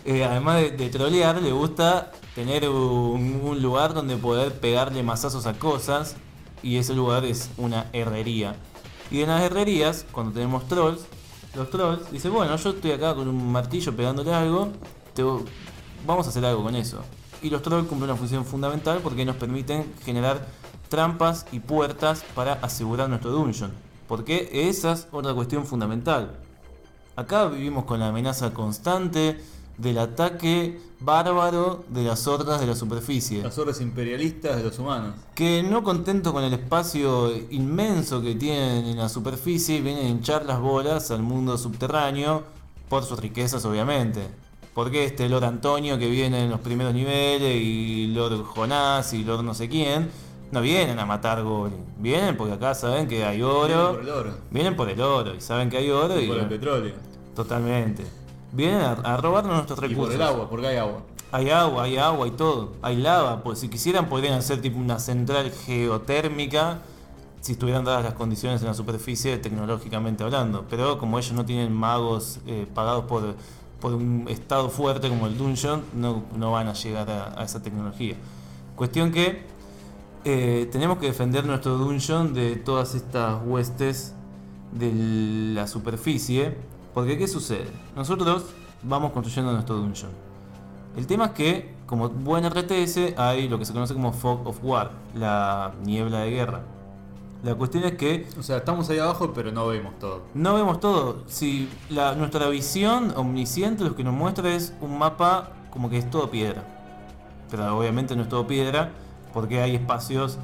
eh, además de, de trolear, le gusta tener un, un lugar donde poder pegarle mazazos a cosas y ese lugar es una herrería. Y en las herrerías, cuando tenemos trolls, los trolls dicen, bueno, yo estoy acá con un martillo pegándole algo, vamos a hacer algo con eso. Y los trolls cumplen una función fundamental porque nos permiten generar trampas y puertas para asegurar nuestro dungeon. Porque esa es otra cuestión fundamental. Acá vivimos con la amenaza constante del ataque bárbaro de las hordas de la superficie. Las órdenes imperialistas de los humanos. Que no contento con el espacio inmenso que tienen en la superficie, vienen a hinchar las bolas al mundo subterráneo por sus riquezas obviamente. Porque este Lord Antonio que viene en los primeros niveles y Lord Jonás y Lord no sé quién, no vienen a matar goblins. Vienen porque acá saben que hay Vienen oro. por el oro. Vienen por el oro y saben que hay oro Y y, por el petróleo. totalmente. Vienen a, a robarnos nuestros Y recursos. por el agua, porque hay agua. Hay agua, hay agua y todo. Hay lava. Pues si quisieran podrían hacer tipo una central geotérmica si estuvieran dadas las condiciones en la superficie tecnológicamente hablando. Pero como ellos no tienen magos eh, pagados por, por un estado fuerte como el Dungeon, no, no van a llegar a, a esa tecnología. Cuestión que eh, tenemos que defender nuestro Dungeon de todas estas huestes de la superficie. Porque ¿qué sucede? Nosotros vamos construyendo nuestro Dungeon. El tema es que, como buen RTS, hay lo que se conoce como Fog of War, la niebla de guerra. La cuestión es que O sea, estamos ahí abajo, pero no vemos todo. no vemos todo. Si la, nuestra visión omnisciente lo que nos muestra es un mapa como que es todo piedra. Pero obviamente no es todo piedra porque hay espacios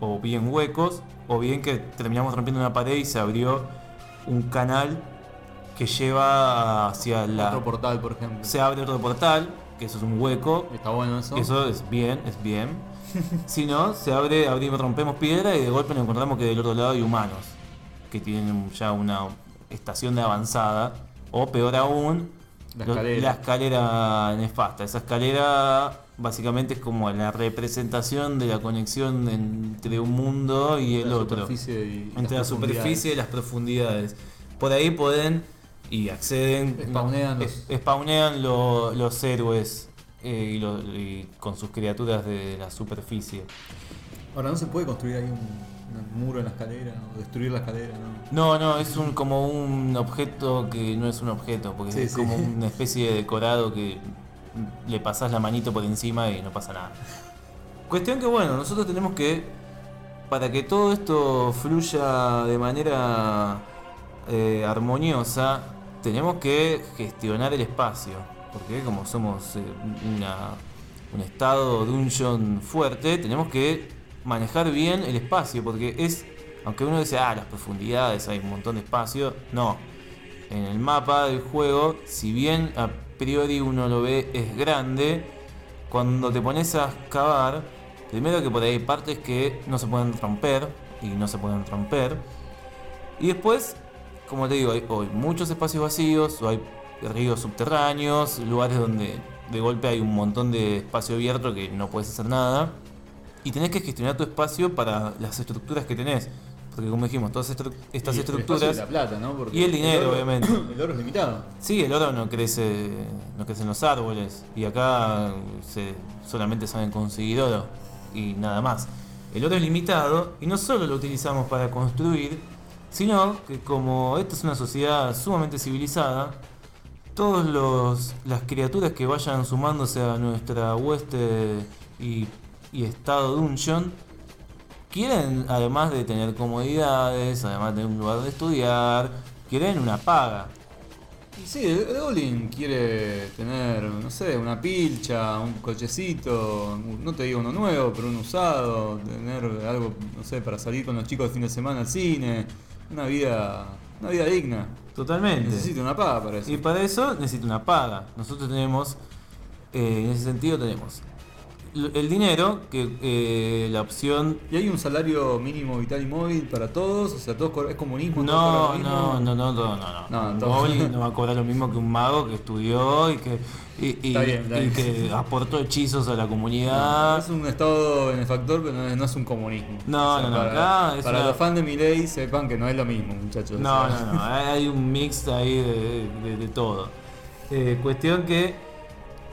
o bien huecos o bien que terminamos rompiendo una pared y se abrió un canal que lleva hacia la... Otro portal, por ejemplo. Se abre otro portal, que eso es un hueco, Está bueno eso. eso es bien, es bien. si no, se abre, abrimos, rompemos piedra y de golpe nos encontramos que del otro lado hay humanos que tienen ya una estación de avanzada. O peor aún, La escalera. la escalera nefasta. Esa escalera básicamente es como la representación de la conexión entre un mundo y el La otro. superficie y Entre la superficie y las profundidades. Por ahí pueden y acceden. Spawnean no, los- es- spawnean lo- los héroes eh, y, lo- y con sus criaturas de la superficie. Ahora, ¿no se puede construir ahí un, un muro en la escalera o destruir la escalera? No. No, no, es un como un objeto que no es un objeto, porque Sí, es sí. como una especie de decorado que le pasás la manito por encima y no pasa nada. Cuestión que bueno, nosotros tenemos que, para que todo esto fluya de manera eh, armoniosa, tenemos que gestionar el espacio, porque como somos eh, un estado dungeon fuerte, tenemos que manejar bien el espacio, porque es, aunque uno dice, ah, las profundidades, hay un montón de espacio, no. En el mapa del juego, si bien a priori uno lo ve es grande, cuando te pones a excavar, primero que por ahí hay partes que no se pueden romper y no se pueden romper. Y después, como te digo, hay, hay muchos espacios vacíos, o hay ríos subterráneos, lugares donde de golpe hay un montón de espacio abierto que no puedes hacer nada. Y tenés que gestionar tu espacio para las estructuras que tenés. Porque como dijimos, todas estru- estas Y el estructuras... espacio y la plata, ¿no? Porque y el dinero, oro- obviamente. El oro es limitado. Sí, el oro no crece, no crece en los árboles y acá se, solamente saben conseguir oro y nada más. El oro es limitado y no solo lo utilizamos para construir, sino que como esta es una sociedad sumamente civilizada, todas las criaturas que vayan sumándose a nuestra hueste y, y estado dungeon quieren, además de tener comodidades, además de un lugar de estudiar, quieren una paga. Y sí, el Goblin quiere tener, no sé, una pilcha, un cochecito, no te digo uno nuevo, pero un usado, tener algo, no sé, para salir con los chicos el fin de semana al cine, una vida, una vida digna. Totalmente. Necesita una paga para eso. Y para eso necesita una paga. Nosotros tenemos, eh, en ese sentido tenemos el dinero, que eh, la opción... ¿Y hay un salario mínimo vital y móvil para todos? O sea, todos es comunismo. No, no, no, no, no, no, no. No, goblin no va a cobrar lo mismo que un mago que estudió y que, y, y- Está bien, está y bien. que aportó hechizos a la No, comunidad. es un estado benefactor, pero no es, no es un comunismo. No, no, no, Para, acá para una- los fans de Milei sepan que no es lo mismo, muchachos. No, O sea, no, no, hay un mix ahí de, de- de todo. Eh, cuestión que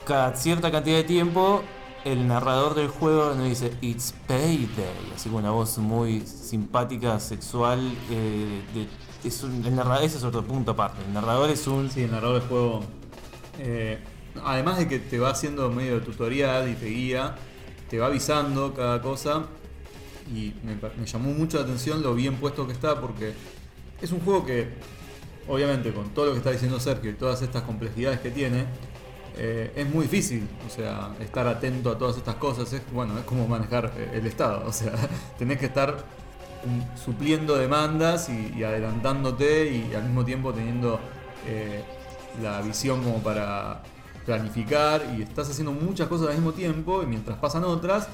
cada cierta cantidad de tiempo el narrador del juego nos dice It's payday, así con una voz muy simpática, sexual. eh, el narrador, es otro punto aparte. El narrador es un. Sí, el narrador del juego. eh, además de que te va haciendo medio tutorial y te guía, te va avisando cada cosa. Y me llamó mucho la atención lo bien puesto que está, porque es un juego que, obviamente, con todo lo que está diciendo Sergio y todas estas complejidades que tiene, eh, es muy difícil. O sea, estar atento a todas estas cosas es, bueno, es como manejar eh, el Estado. O sea, tenés que estar mm, supliendo demandas y, adelantándote y al mismo tiempo teniendo eh, la visión como para planificar y estás haciendo muchas cosas al mismo tiempo y mientras pasan otras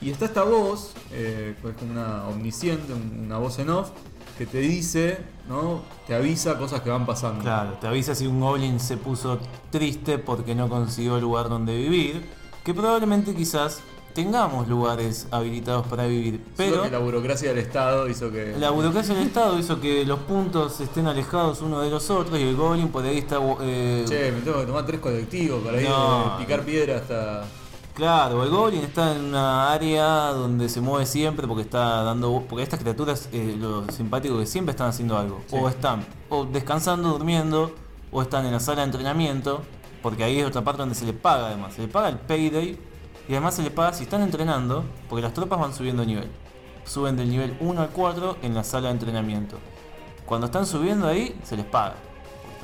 y está esta voz eh, que es como una omnisciente un- una voz en off que te dice no te avisa cosas que van pasando Claro, te avisa si un goblin se puso triste porque no consiguió lugar donde vivir. Que probablemente quizás tengamos lugares habilitados para vivir. Solo Pero que la burocracia del Estado hizo que la burocracia del Estado hizo que los puntos estén alejados uno de los otros y el goblin por ahí está... eh, che me tengo que tomar tres colectivos para ir No. de picar piedra hasta Claro, el Goblin está en una área donde se mueve siempre porque está dando. Porque estas criaturas, eh, lo simpático que siempre están haciendo algo. Sí. O están o descansando, durmiendo, o están en la sala de entrenamiento. Porque ahí es otra parte donde se le paga además. Se le paga el payday y además se le paga si están entrenando. Porque las tropas van subiendo de nivel. Suben del nivel 1 al 4 en la sala de entrenamiento. Cuando están subiendo ahí, se les paga.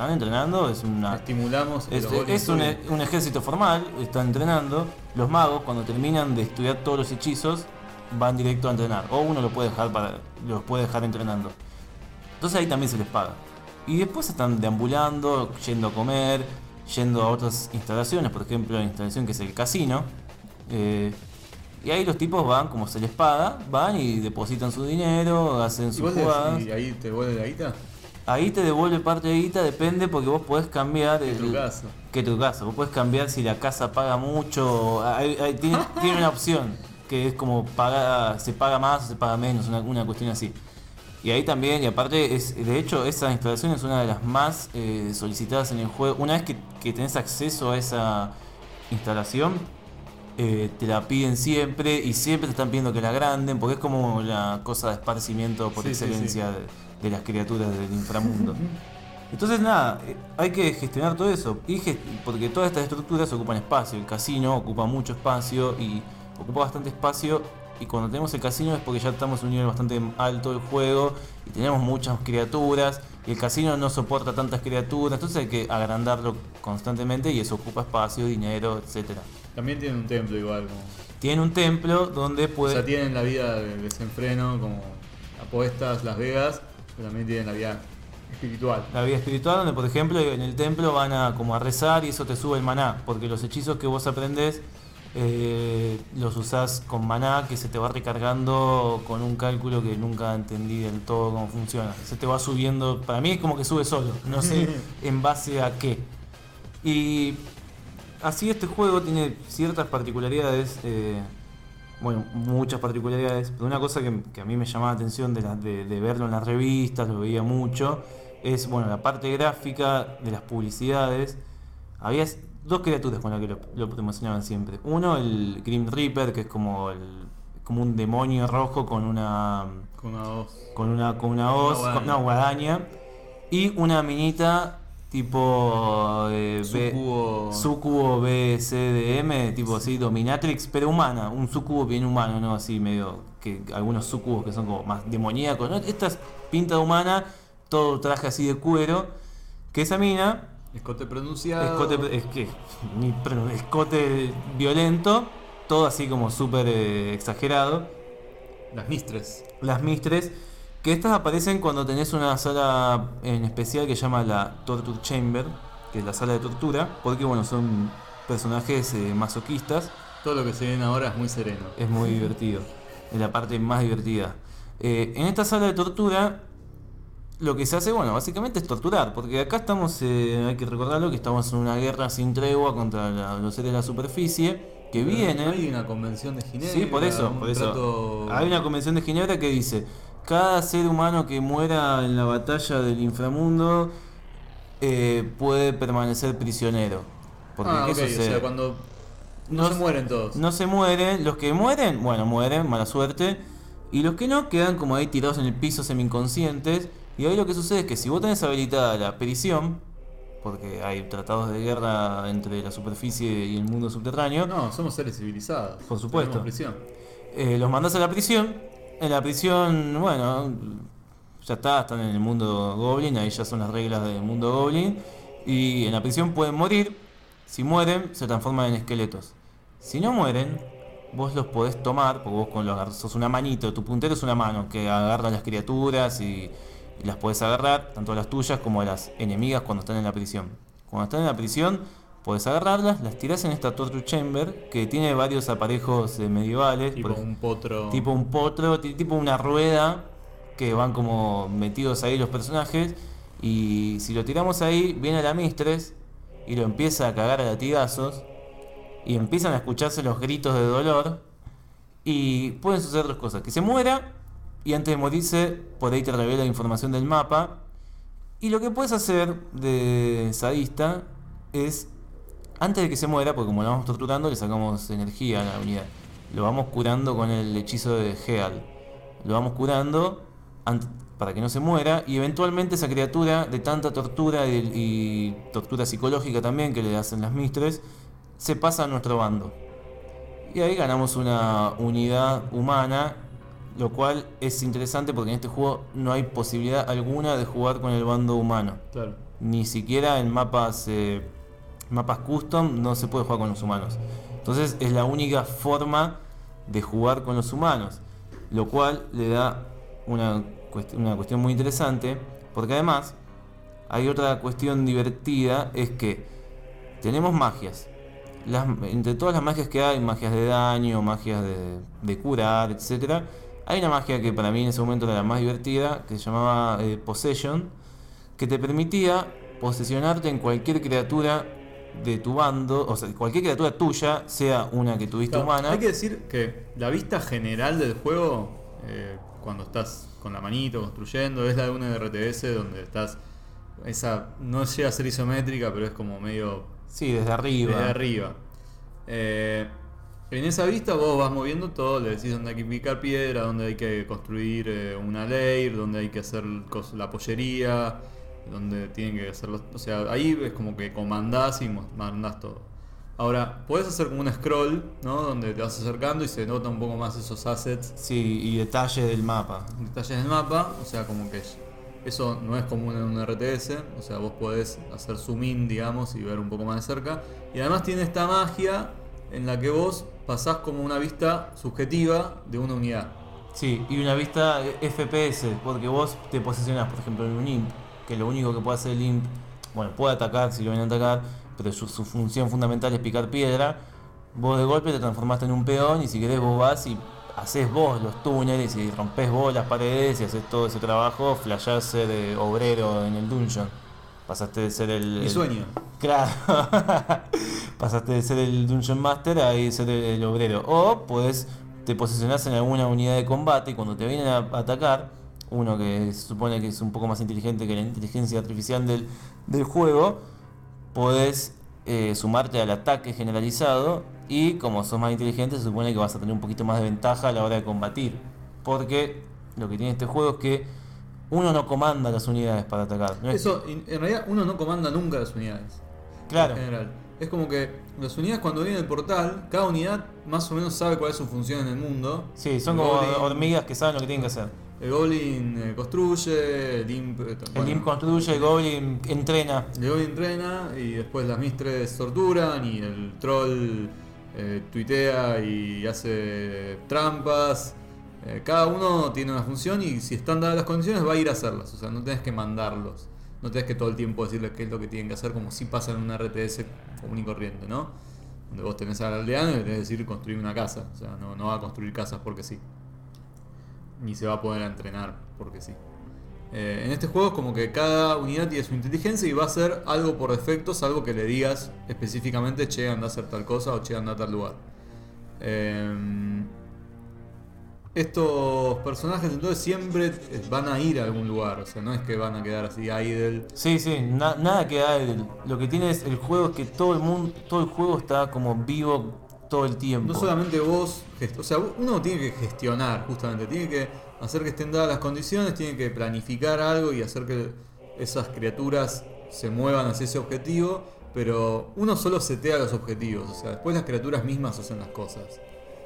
Están entrenando, es una. estimulamos Es, es un, suban. un ejército formal, están entrenando. Los magos, cuando terminan de estudiar todos los hechizos, van directo a entrenar. O uno lo puede dejar para. los puede dejar entrenando. Entonces ahí también se les paga. Y después están deambulando, yendo a comer, yendo a otras instalaciones, por ejemplo la instalación que es el casino. eh, y ahí los tipos van, como se les paga, van y depositan su dinero, hacen ¿Y le jugadas. decís, ahí te vuelve la guita? Ahí te devuelve parte de guita, depende porque vos podés cambiar Qué el, trucazo. ¿Qué trucazo? Vos podés cambiar si la casa paga mucho. hay- hay- tiene, tiene una opción que es como paga, se paga más o se paga menos, una, una cuestión así. Y ahí también, y aparte, es de hecho, esa instalación es una de las más eh, solicitadas en el juego. Una vez que, que tenés acceso a esa instalación, eh, te la piden siempre y siempre te están pidiendo que la agranden porque es como la cosa de esparcimiento por Sí, sí, excelencia De, las criaturas del inframundo. Entonces nada, eh, hay que gestionar todo eso. Y porque todas estas estructuras ocupan espacio. El casino ocupa mucho espacio y ocupa bastante espacio. Y cuando tenemos el casino es porque ya estamos en un nivel bastante alto del juego y tenemos muchas criaturas. Y el casino no soporta tantas criaturas. Entonces hay que agrandarlo constantemente y eso ocupa espacio, dinero, etcétera. También tiene un templo igual. Como, Tiene un templo donde o puede... sea, tienen la vida de desenfreno como apuestas, Las Vegas, pero también tienen la vida espiritual. La vida espiritual, donde por ejemplo en el templo van a como a rezar y eso te sube el maná, porque los hechizos que vos aprendés eh, los usás con maná que se te va recargando con un cálculo que nunca entendí del todo cómo funciona. Se te va subiendo, para mí es como que sube solo, no sé en base a qué. Y así este juego tiene ciertas particularidades. eh, bueno, muchas particularidades, pero una cosa que, que a mí me llamaba la atención de, la- de- de verlo en las revistas, lo veía mucho, es bueno la parte gráfica de las publicidades. Había dos criaturas con las que lo, lo promocionaban siempre. Uno, el Grim Reaper, que es como, el, como un demonio rojo con una Con una voz. con una, con una hoz, Una con una guadaña, y una minita tipo eh, B- Sucubo. Sucubo BCDM, tipo así, Dominatrix, pero humana, un sucubo bien humano, ¿no? Así medio que algunos sucubos que son como más demoníacos, ¿no? Esta es pinta humana, todo traje así de cuero, que esa mina, Escote pronunciado. escote, es que, ni pro- escote violento, todo así como súper eh, exagerado. Las mistres. Las mistres, que estas aparecen cuando tenés una sala en especial que se llama la Torture Chamber, que es la sala de tortura, porque bueno, son personajes eh, masoquistas, Todo lo que se viene ahora es muy sereno. es muy divertido, es la parte más divertida. Eh, en esta sala de tortura, lo que se hace, bueno, básicamente es torturar, porque acá estamos, eh, hay que recordarlo, que estamos en una guerra sin tregua contra la- los seres de la superficie, que vienen... Hay una convención de Ginebra. Sí, por eso, por eso. trato- Hay una convención de Ginebra que dice, cada ser humano que muera en la batalla del inframundo eh, puede permanecer prisionero. Porque Ah, ¿qué ok, sucede? o sea, cuando no, No se mueren todos. No se mueren, los que mueren, bueno, mueren, mala suerte. Y los que no quedan como ahí tirados en el piso semi-inconscientes. Y ahí lo que sucede es que si vos tenés habilitada la prisión, porque hay tratados de guerra entre la superficie y el mundo subterráneo, No, somos seres civilizados. Por supuesto. Eh, los mandás a la prisión. En la prisión, bueno, ya está, están en el mundo Goblin, ahí ya son las reglas del mundo Goblin. Y en la prisión pueden morir. Si mueren, se transforman en esqueletos. Si no mueren, vos los podés tomar, porque vos con los sos una manito, tu puntero es una mano que agarra a las criaturas y, y las podés agarrar, tanto a las tuyas como a las enemigas cuando están en la prisión. Cuando están en la prisión, podés agarrarlas, las tirás en esta torture chamber que tiene varios aparejos eh, medievales. Tipo por un potro. tipo un potro, ti- tipo una rueda que van como metidos ahí los personajes. Y si lo tiramos ahí, viene la Mistress y lo empieza a cagar a latigazos. Y empiezan a escucharse los gritos de dolor. Y pueden suceder dos cosas: que se muera y antes de morirse, por ahí te revela información del mapa. Y lo que puedes hacer de sadista es, antes de que se muera, porque como lo vamos torturando, le sacamos energía a la unidad. Lo vamos curando con el hechizo de Heal. Lo vamos curando para que no se muera y eventualmente esa criatura de tanta tortura y, y tortura psicológica también que le hacen las mistres, se pasa a nuestro bando. Y ahí ganamos una unidad humana, lo cual es interesante porque en este juego no hay posibilidad alguna de jugar con el bando humano. Claro. Ni siquiera en mapas, eh, mapas custom no se puede jugar con los humanos. Entonces es la única forma de jugar con los humanos. Lo cual le da una, una cuestión muy interesante. Porque además hay otra cuestión divertida. Es que tenemos magias. Las- entre todas las magias que hay, magias de daño, magias de, de curar, etc. Hay una magia que para mí en ese momento era la más divertida, que se llamaba eh, Possession, que te permitía posesionarte en cualquier criatura de tu bando, o sea, cualquier criatura tuya, sea una que tuviste Claro, humana. Hay que decir que la vista general del juego, eh, cuando estás con la manito construyendo, es la de una RTS donde estás. Esa no llega a ser isométrica, pero es como medio Sí, desde arriba. desde arriba. Eh, en esa vista vos vas moviendo todo, le decís dónde hay que picar piedra, dónde hay que construir eh, una layer, dónde hay que hacer la pollería, dónde tienen que hacer los... O sea, ahí es como que comandás y mandás todo. Ahora, podés hacer como un scroll, ¿no? Donde te vas acercando y se nota un poco más esos assets, Sí, y detalle del mapa. detalles del mapa, o sea, como que eso no es común en un RTS, o sea, vos podés hacer zoom in, digamos, y ver un poco más de cerca. Y además tiene esta magia en la que vos pasás como una vista subjetiva de una unidad. Sí, y una vista FPS, porque vos te posicionás, por ejemplo, en un imp, que lo único que puede hacer el imp, bueno, puede atacar si lo vienen a atacar, pero su, su función fundamental es picar piedra. Vos de golpe te transformaste en un peón y si querés vos vas y haces vos los túneles y rompes vos las paredes y haces todo ese trabajo, flashás eh, obrero en el dungeon. Pasaste de ser el... Mi el- sueño. Claro. Pasaste de ser el Dungeon Master a ser el, el obrero. O puedes te posicionás en alguna unidad de combate y cuando te vienen a atacar, uno que se supone que es un poco más inteligente que la inteligencia artificial del, del juego, podés eh, sumarte al ataque generalizado y como sos más inteligente se supone que vas a tener un poquito más de ventaja a la hora de combatir. Porque lo que tiene este juego es que uno no comanda las unidades para atacar. No Eso, en realidad, uno no comanda nunca las unidades. Claro. En general. Es como que las unidades cuando vienen del portal, cada unidad más o menos sabe cuál es su función en el mundo. Sí, son El como hormigas que saben lo que tienen que hacer. El Goblin eh, construye, el Imp, eh, El bueno, Imp construye, el Goblin entrena. el Goblin entrena y después las Mistres torturan y el Troll eh, tuitea y hace trampas. Eh, cada uno tiene una función y si están dadas las condiciones va a ir a hacerlas. O sea, no tenés que mandarlos. No tenés que todo el tiempo decirles qué es lo que tienen que hacer como si pasa en una RTS común y corriente, ¿no? Donde vos tenés al aldeano y le tenés que decir construir una casa. O sea, no, no va a construir casas porque sí. Ni se va a poder entrenar porque sí. Eh, en este juego es como que cada unidad tiene su inteligencia y va a hacer algo por defecto, salvo que le digas específicamente, che, anda a hacer tal cosa o che, anda a tal lugar. Eh, estos personajes entonces siempre van a ir a algún lugar, o sea, no es que van a quedar así idle. Sí, sí, na- nada que da. el- Lo que tiene es el juego es que todo el mundo, todo el juego está como vivo todo el tiempo. No solamente vos, o sea, uno tiene que gestionar justamente, tiene que hacer que estén dadas las condiciones, tiene que planificar algo y hacer que esas criaturas se muevan hacia ese objetivo, pero uno solo setea los objetivos, o sea, después las criaturas mismas hacen las cosas.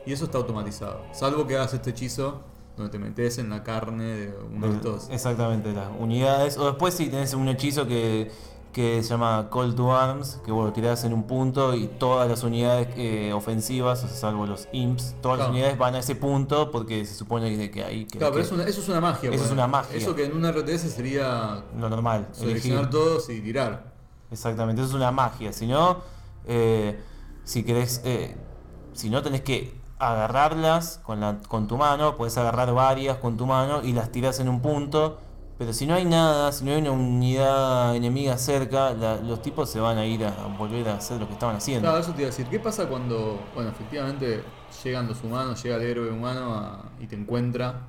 Y eso está automatizado, salvo que hagas este hechizo donde te metes en la carne de uno de estos. Exactamente, las unidades. O después si tenés un hechizo que, que se llama Call to Arms, que vos lo tirás en un punto y todas las unidades eh, ofensivas, o sea, salvo los imps, todas las unidades van a ese punto porque se supone que, que ahí que, Claro, pero que- es una- eso es una magia. Eso es una magia. Eso que en un RTS sería lo normal. seleccionar elegir. todos y tirar. Exactamente, eso es una magia. Si no, eh, si querés, eh, si no tenés que agarrarlas con, la, con tu mano, puedes agarrar varias con tu mano y las tirás en un punto. Pero si no hay nada, si no hay una unidad enemiga cerca, la- los tipos se van a ir a, a volver a hacer lo que estaban haciendo. Claro, eso te iba a decir. ¿Qué pasa cuando, bueno, efectivamente llegan los humanos, llega el héroe humano a- y te encuentra?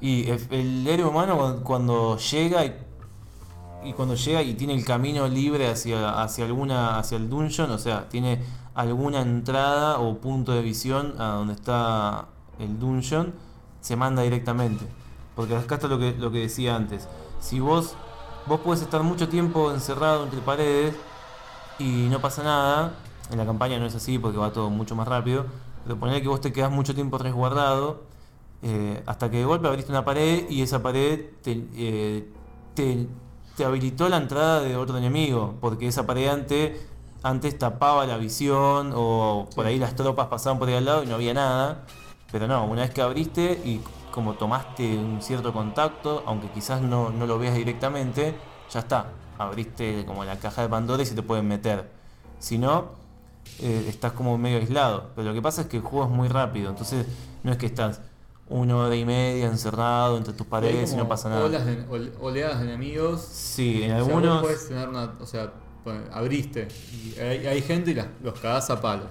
Y el, el héroe humano cuando, cuando llega y, y cuando llega y tiene el camino libre hacia, hacia alguna hacia el dungeon, o sea, tiene alguna entrada o punto de visión a donde está el dungeon, se manda directamente. Porque acá está lo que, lo que decía antes. Si vos vos podés estar mucho tiempo encerrado entre paredes y no pasa nada, en la campaña no es así porque va todo mucho más rápido, pero poner que vos te quedás mucho tiempo resguardado eh, hasta que de golpe abriste una pared y esa pared te, eh, te, habilitó la entrada de otro enemigo, porque esa pared antes, antes tapaba la visión o por ahí las tropas pasaban por ahí al lado y no había nada, pero no, una vez que abriste y como tomaste un cierto contacto, aunque quizás no, no lo veas directamente, ya está, abriste como la caja de Pandora y se te pueden meter. Si no, eh, estás como medio aislado. Pero lo que pasa es que el juego es muy rápido, entonces no es que estás una hora y media encerrado entre tus paredes y no pasa nada. olas de- oleadas de enemigos. Sí, en O sea, vos algunos... podés tener una, o sea, abriste y hay, hay gente y las- los cagás a palos.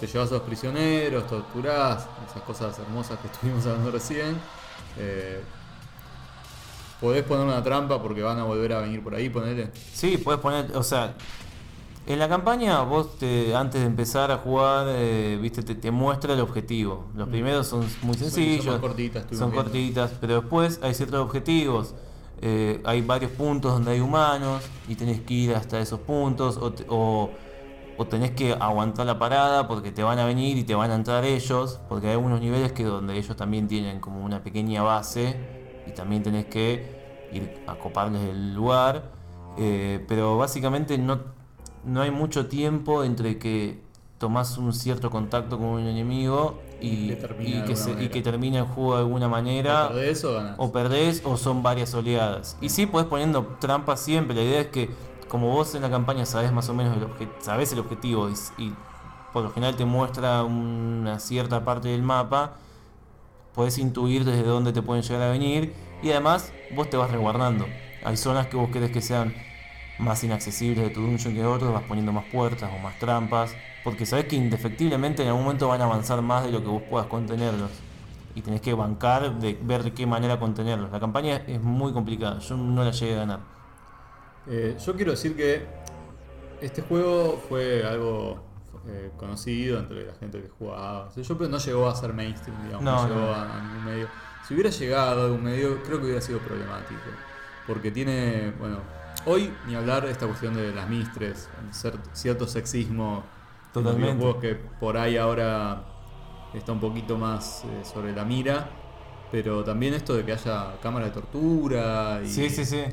Te llevas a los prisioneros, torturás, esas cosas hermosas que estuvimos hablando recién. Eh, podés poner una trampa porque van a volver a venir por ahí, ponele. Sí, puedes poner, o sea, en la campaña vos te, antes de empezar a jugar, eh, viste, te, te muestra el objetivo. Los Mm. primeros son muy Son- son sencillos, más cortitas, son viendo. cortitas, pero después hay ciertos objetivos. Eh, hay varios puntos donde hay humanos y tenés que ir hasta esos puntos o, te- o, o tenés que aguantar la parada porque te van a venir y te van a entrar ellos, porque hay algunos niveles que donde ellos también tienen como una pequeña base y también tenés que ir a coparles el lugar. Eh, pero básicamente no, no hay mucho tiempo entre que tomás un cierto contacto con un enemigo y, Que termina y de que, alguna se- y manera. que termina el juego de alguna manera. O perdés o ganás. O perdés o son varias oleadas. Y sí, podés poniendo trampas siempre. La idea es que, como vos en la campaña sabés más o menos el, sabés el objetivo y, y por lo general te muestra una cierta parte del mapa, podés intuir desde dónde te pueden llegar a venir. Y además, vos te vas resguardando. Hay zonas que vos querés que sean más inaccesibles de tu dungeon que otros, vas poniendo más puertas o más trampas, porque sabes que indefectiblemente en algún momento van a avanzar más de lo que vos puedas contenerlos. Y tenés que bancar de ver de qué manera contenerlos. La campaña es muy complicada, yo no la llegué a ganar. Eh, yo quiero decir que este juego fue algo eh, conocido entre la gente que jugaba. O sea, yo pero no llegó a ser mainstream, digamos, no, No, llegó no. A, a ningún medio. Si hubiera llegado a algún medio, creo que hubiera sido problemático. Porque tiene, bueno, hoy ni hablar de esta cuestión de las mistres, cierto sexismo en los Totalmente. videojuegos que por ahí ahora está un poquito más eh, sobre la mira. Pero también esto de que haya cámara de tortura y, Sí, sí, sí.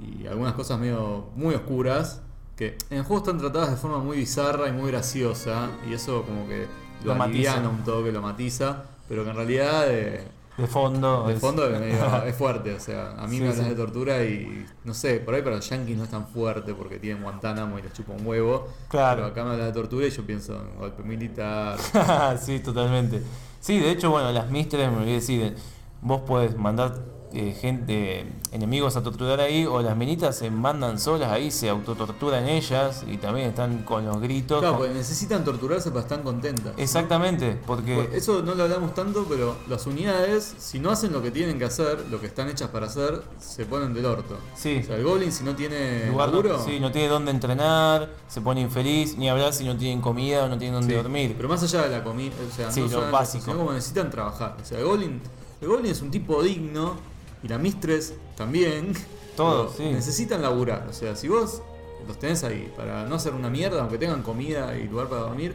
Y algunas cosas medio muy oscuras que en el juego están tratadas de forma muy bizarra y muy graciosa y eso como que lo, Lo aliviana un toque, lo matiza, pero que en realidad eh, De fondo. de es- fondo es, fuerte, o sea, a mí Sí, me hablas sí. de tortura y no sé, por ahí para los yankees no es tan fuerte porque tienen Guantánamo y les chupa un huevo, Claro. pero acá me hablas de tortura y yo pienso en golpe militar, sí, totalmente. Sí, de hecho, bueno, las mistres, me olvidé decir, vos podés mandar eh, gente, enemigos a torturar ahí, o las minitas se mandan solas ahí, se autotorturan ellas y también están con los gritos. claro, con- pues necesitan torturarse para estar contentas. Exactamente, porque Pues eso no lo hablamos tanto, pero las unidades, si no hacen lo que tienen que hacer, lo que están hechas para hacer, se ponen del orto. Sí. O sea, el Goblin si no tiene lugar no, sí, no tiene dónde entrenar, se pone infeliz, ni hablar si no tienen comida o no tienen dónde sí. dormir. Pero más allá de la comida, o sea, Sí, no lo básico. como necesitan trabajar. O sea, el Goblin, el Goblin es un tipo digno y la Mistress también. Todos, sí. Necesitan laburar. O sea, si vos los tenés ahí para no hacer una mierda, aunque tengan comida y lugar para dormir,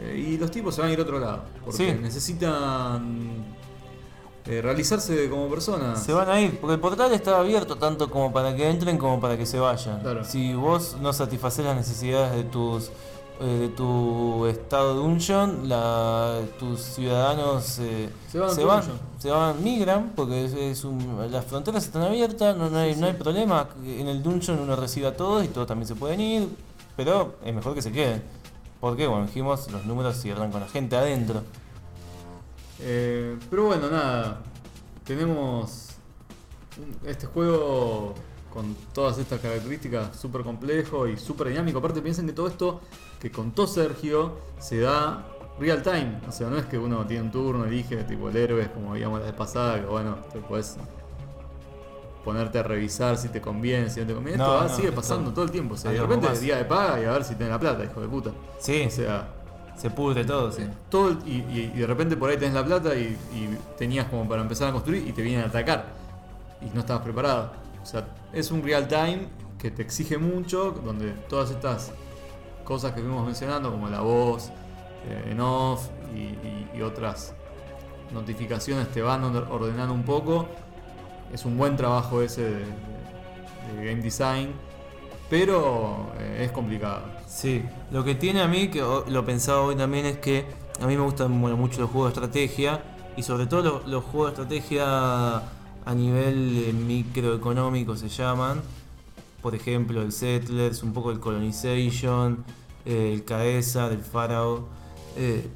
eh, y los tipos se van a ir a otro lado. Porque Sí. necesitan eh, realizarse como personas. Se van a ir, porque el portal está abierto tanto como para que entren como para que se vayan. Claro. Si vos no satisfaces las necesidades de tus eh, de tu estado dungeon, la, tus ciudadanos eh, Se van se van, dungeon. se van, migran, porque es, es un- las fronteras están abiertas, no, no hay, no hay problema. En el dungeon uno recibe a todos y todos también se pueden ir, pero es mejor que se queden. Porque, bueno, dijimos, los números cierran con la gente adentro. Eh, pero bueno, nada. Tenemos este juego con todas estas características súper complejo y súper dinámico. Aparte piensen que todo esto que contó Sergio se da real time. O sea, no es que uno tiene un turno, elige tipo el héroe, como digamos la vez pasada, que bueno, te puedes ponerte a revisar si te conviene, si no te conviene. No, esto va- no, sigue esto- pasando todo el tiempo. O sea, de repente es día de paga y a ver si tenés la plata, hijo de puta. Sí, O sea, se pudre todo, sí. todo el- y, y- y de repente por ahí tenés la plata y, y tenías como para empezar a construir y te vienen a atacar y no estabas preparado. O sea, es un real time que te exige mucho, donde todas estas cosas que fuimos mencionando, como la voz, eh, en off y, otras notificaciones te van or- ordenando un poco. Es un buen trabajo ese de, game design, pero eh, es complicado. Sí, lo que tiene a mí, que lo pensaba hoy también, es que a mí me gustan mucho los juegos de estrategia y sobre todo los, los juegos de estrategia a nivel eh, microeconómico se llaman. Por ejemplo, el Settlers, un poco el Colonization, eh, el Caesa, del Pharaoh, eh,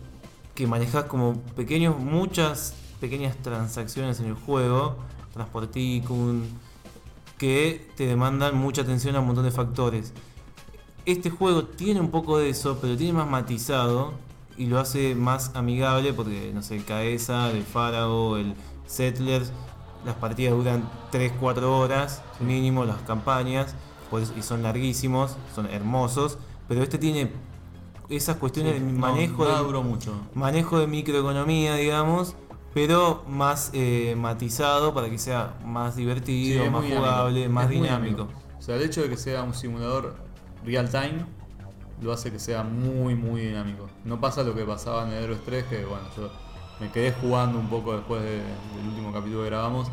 que manejas como pequeños, muchas pequeñas transacciones en el juego, Transporticum, que te demandan mucha atención a un montón de factores. Este juego tiene un poco de eso, pero tiene más matizado y lo hace más amigable porque, no sé, el Caesa, el Pharaoh, el Settlers, las partidas duran 3-4 horas mínimo, las campañas, por eso- y son larguísimos, son hermosos, pero este tiene esas cuestiones de No, manejo de, mucho. manejo de microeconomía, digamos, pero más eh, matizado para que sea más divertido, más jugable, más Es dinámico. O sea, el hecho de que sea un simulador real time lo hace que sea muy, muy dinámico. No pasa lo que pasaba en el Heroes 3, que bueno, yo me quedé jugando un poco después de- del último capítulo que grabamos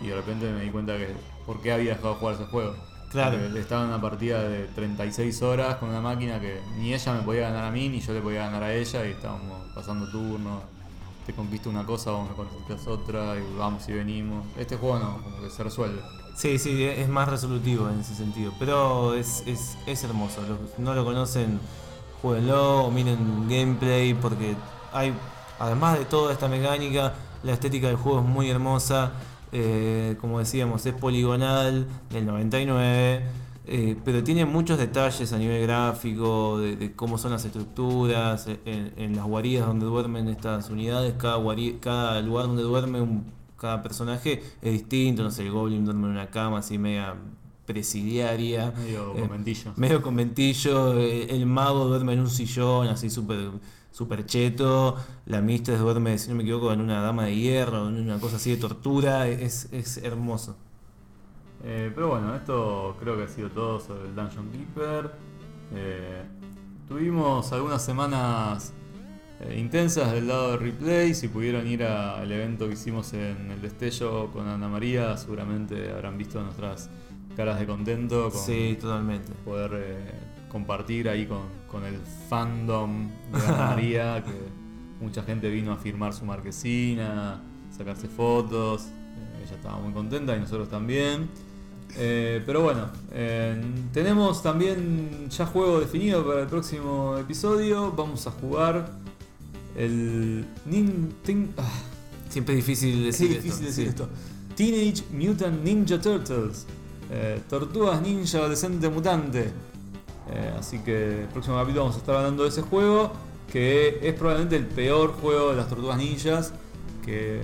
y de repente me di cuenta que por qué había dejado de jugar ese juego. Claro. Porque estaba en una partida de 36 horas con una máquina que ni ella me podía ganar a mí, ni yo le podía ganar a ella y estábamos pasando turnos. Te conquisto una cosa, vos me conquistas otra y vamos y venimos. Este juego no, como que se resuelve. Sí, sí, es más resolutivo en ese sentido. Pero es, es, es hermoso. Los no lo conocen, jueguenlo miren gameplay porque hay, además de toda esta mecánica, la estética del juego es muy hermosa. Eh, como decíamos, es poligonal del 99. Eh, pero tiene muchos detalles a nivel gráfico, de, de cómo son las estructuras, en, en las guaridas donde duermen estas unidades, cada, guari- cada lugar donde duerme un- cada personaje es distinto, no sé, el Goblin duerme en una cama así media presidiaria, Medio eh, conventillo. medio conventillo, eh, el mago duerme en un sillón así súper super cheto, la mistress duerme, si no me equivoco, en una dama de hierro, en una cosa así de tortura, es, es hermoso. Eh, pero bueno, esto creo que ha sido todo sobre el Dungeon Keeper. Eh, tuvimos algunas semanas eh, intensas del lado de replay. Si pudieron ir al evento que hicimos en el destello con Ana María, seguramente habrán visto nuestras caras de contento con Sí, totalmente. poder compartir ahí con, con el fandom de Ana María, que mucha gente vino a firmar su marquesina, sacarse fotos. Eh, ella estaba muy contenta y nosotros también. Eh, pero bueno, eh, tenemos también ya juego definido para el próximo episodio. Vamos a jugar el Ninten- ah, Siempre es difícil es decir difícil esto. decir sí. esto. Teenage Mutant Ninja Turtles. Tortugas Ninja Adolescente Mutante. Eh, así que el próximo capítulo vamos a estar hablando de ese juego. Que es probablemente el peor juego de las Tortugas Ninjas. Que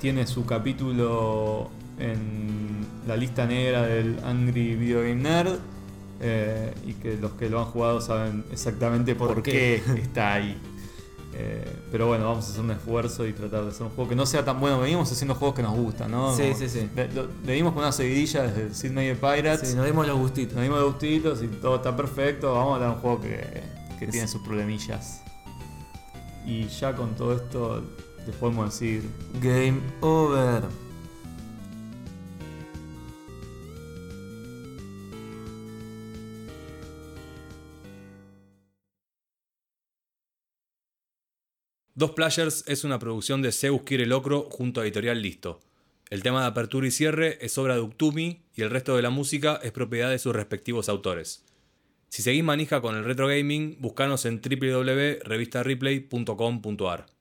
tiene su capítulo en la lista negra del Angry Video Game Nerd. eh, y que los que lo han jugado saben exactamente por, ¿Por qué? qué? está ahí. Eh, pero bueno, vamos a hacer un esfuerzo y tratar de hacer un juego que no sea tan bueno. Venimos haciendo juegos que nos gustan, ¿no? Sí, Como- sí, sí. le- lo- Le dimos con una seguidilla desde el Sid Meier Pirates. Sí, nos dimos los gustitos. Nos dimos de gustitos y todo está perfecto. Vamos a dar un juego que, que tiene sus problemillas. Y ya con todo esto les podemos decir Game over. Dos Players es una producción de Zeus Quiere Locro junto a Editorial Listo. El tema de apertura y cierre es obra de Uktumi y el resto de la música es propiedad de sus respectivos autores. Si seguís manija con el retro gaming, buscanos en www.revistareplay.com.ar.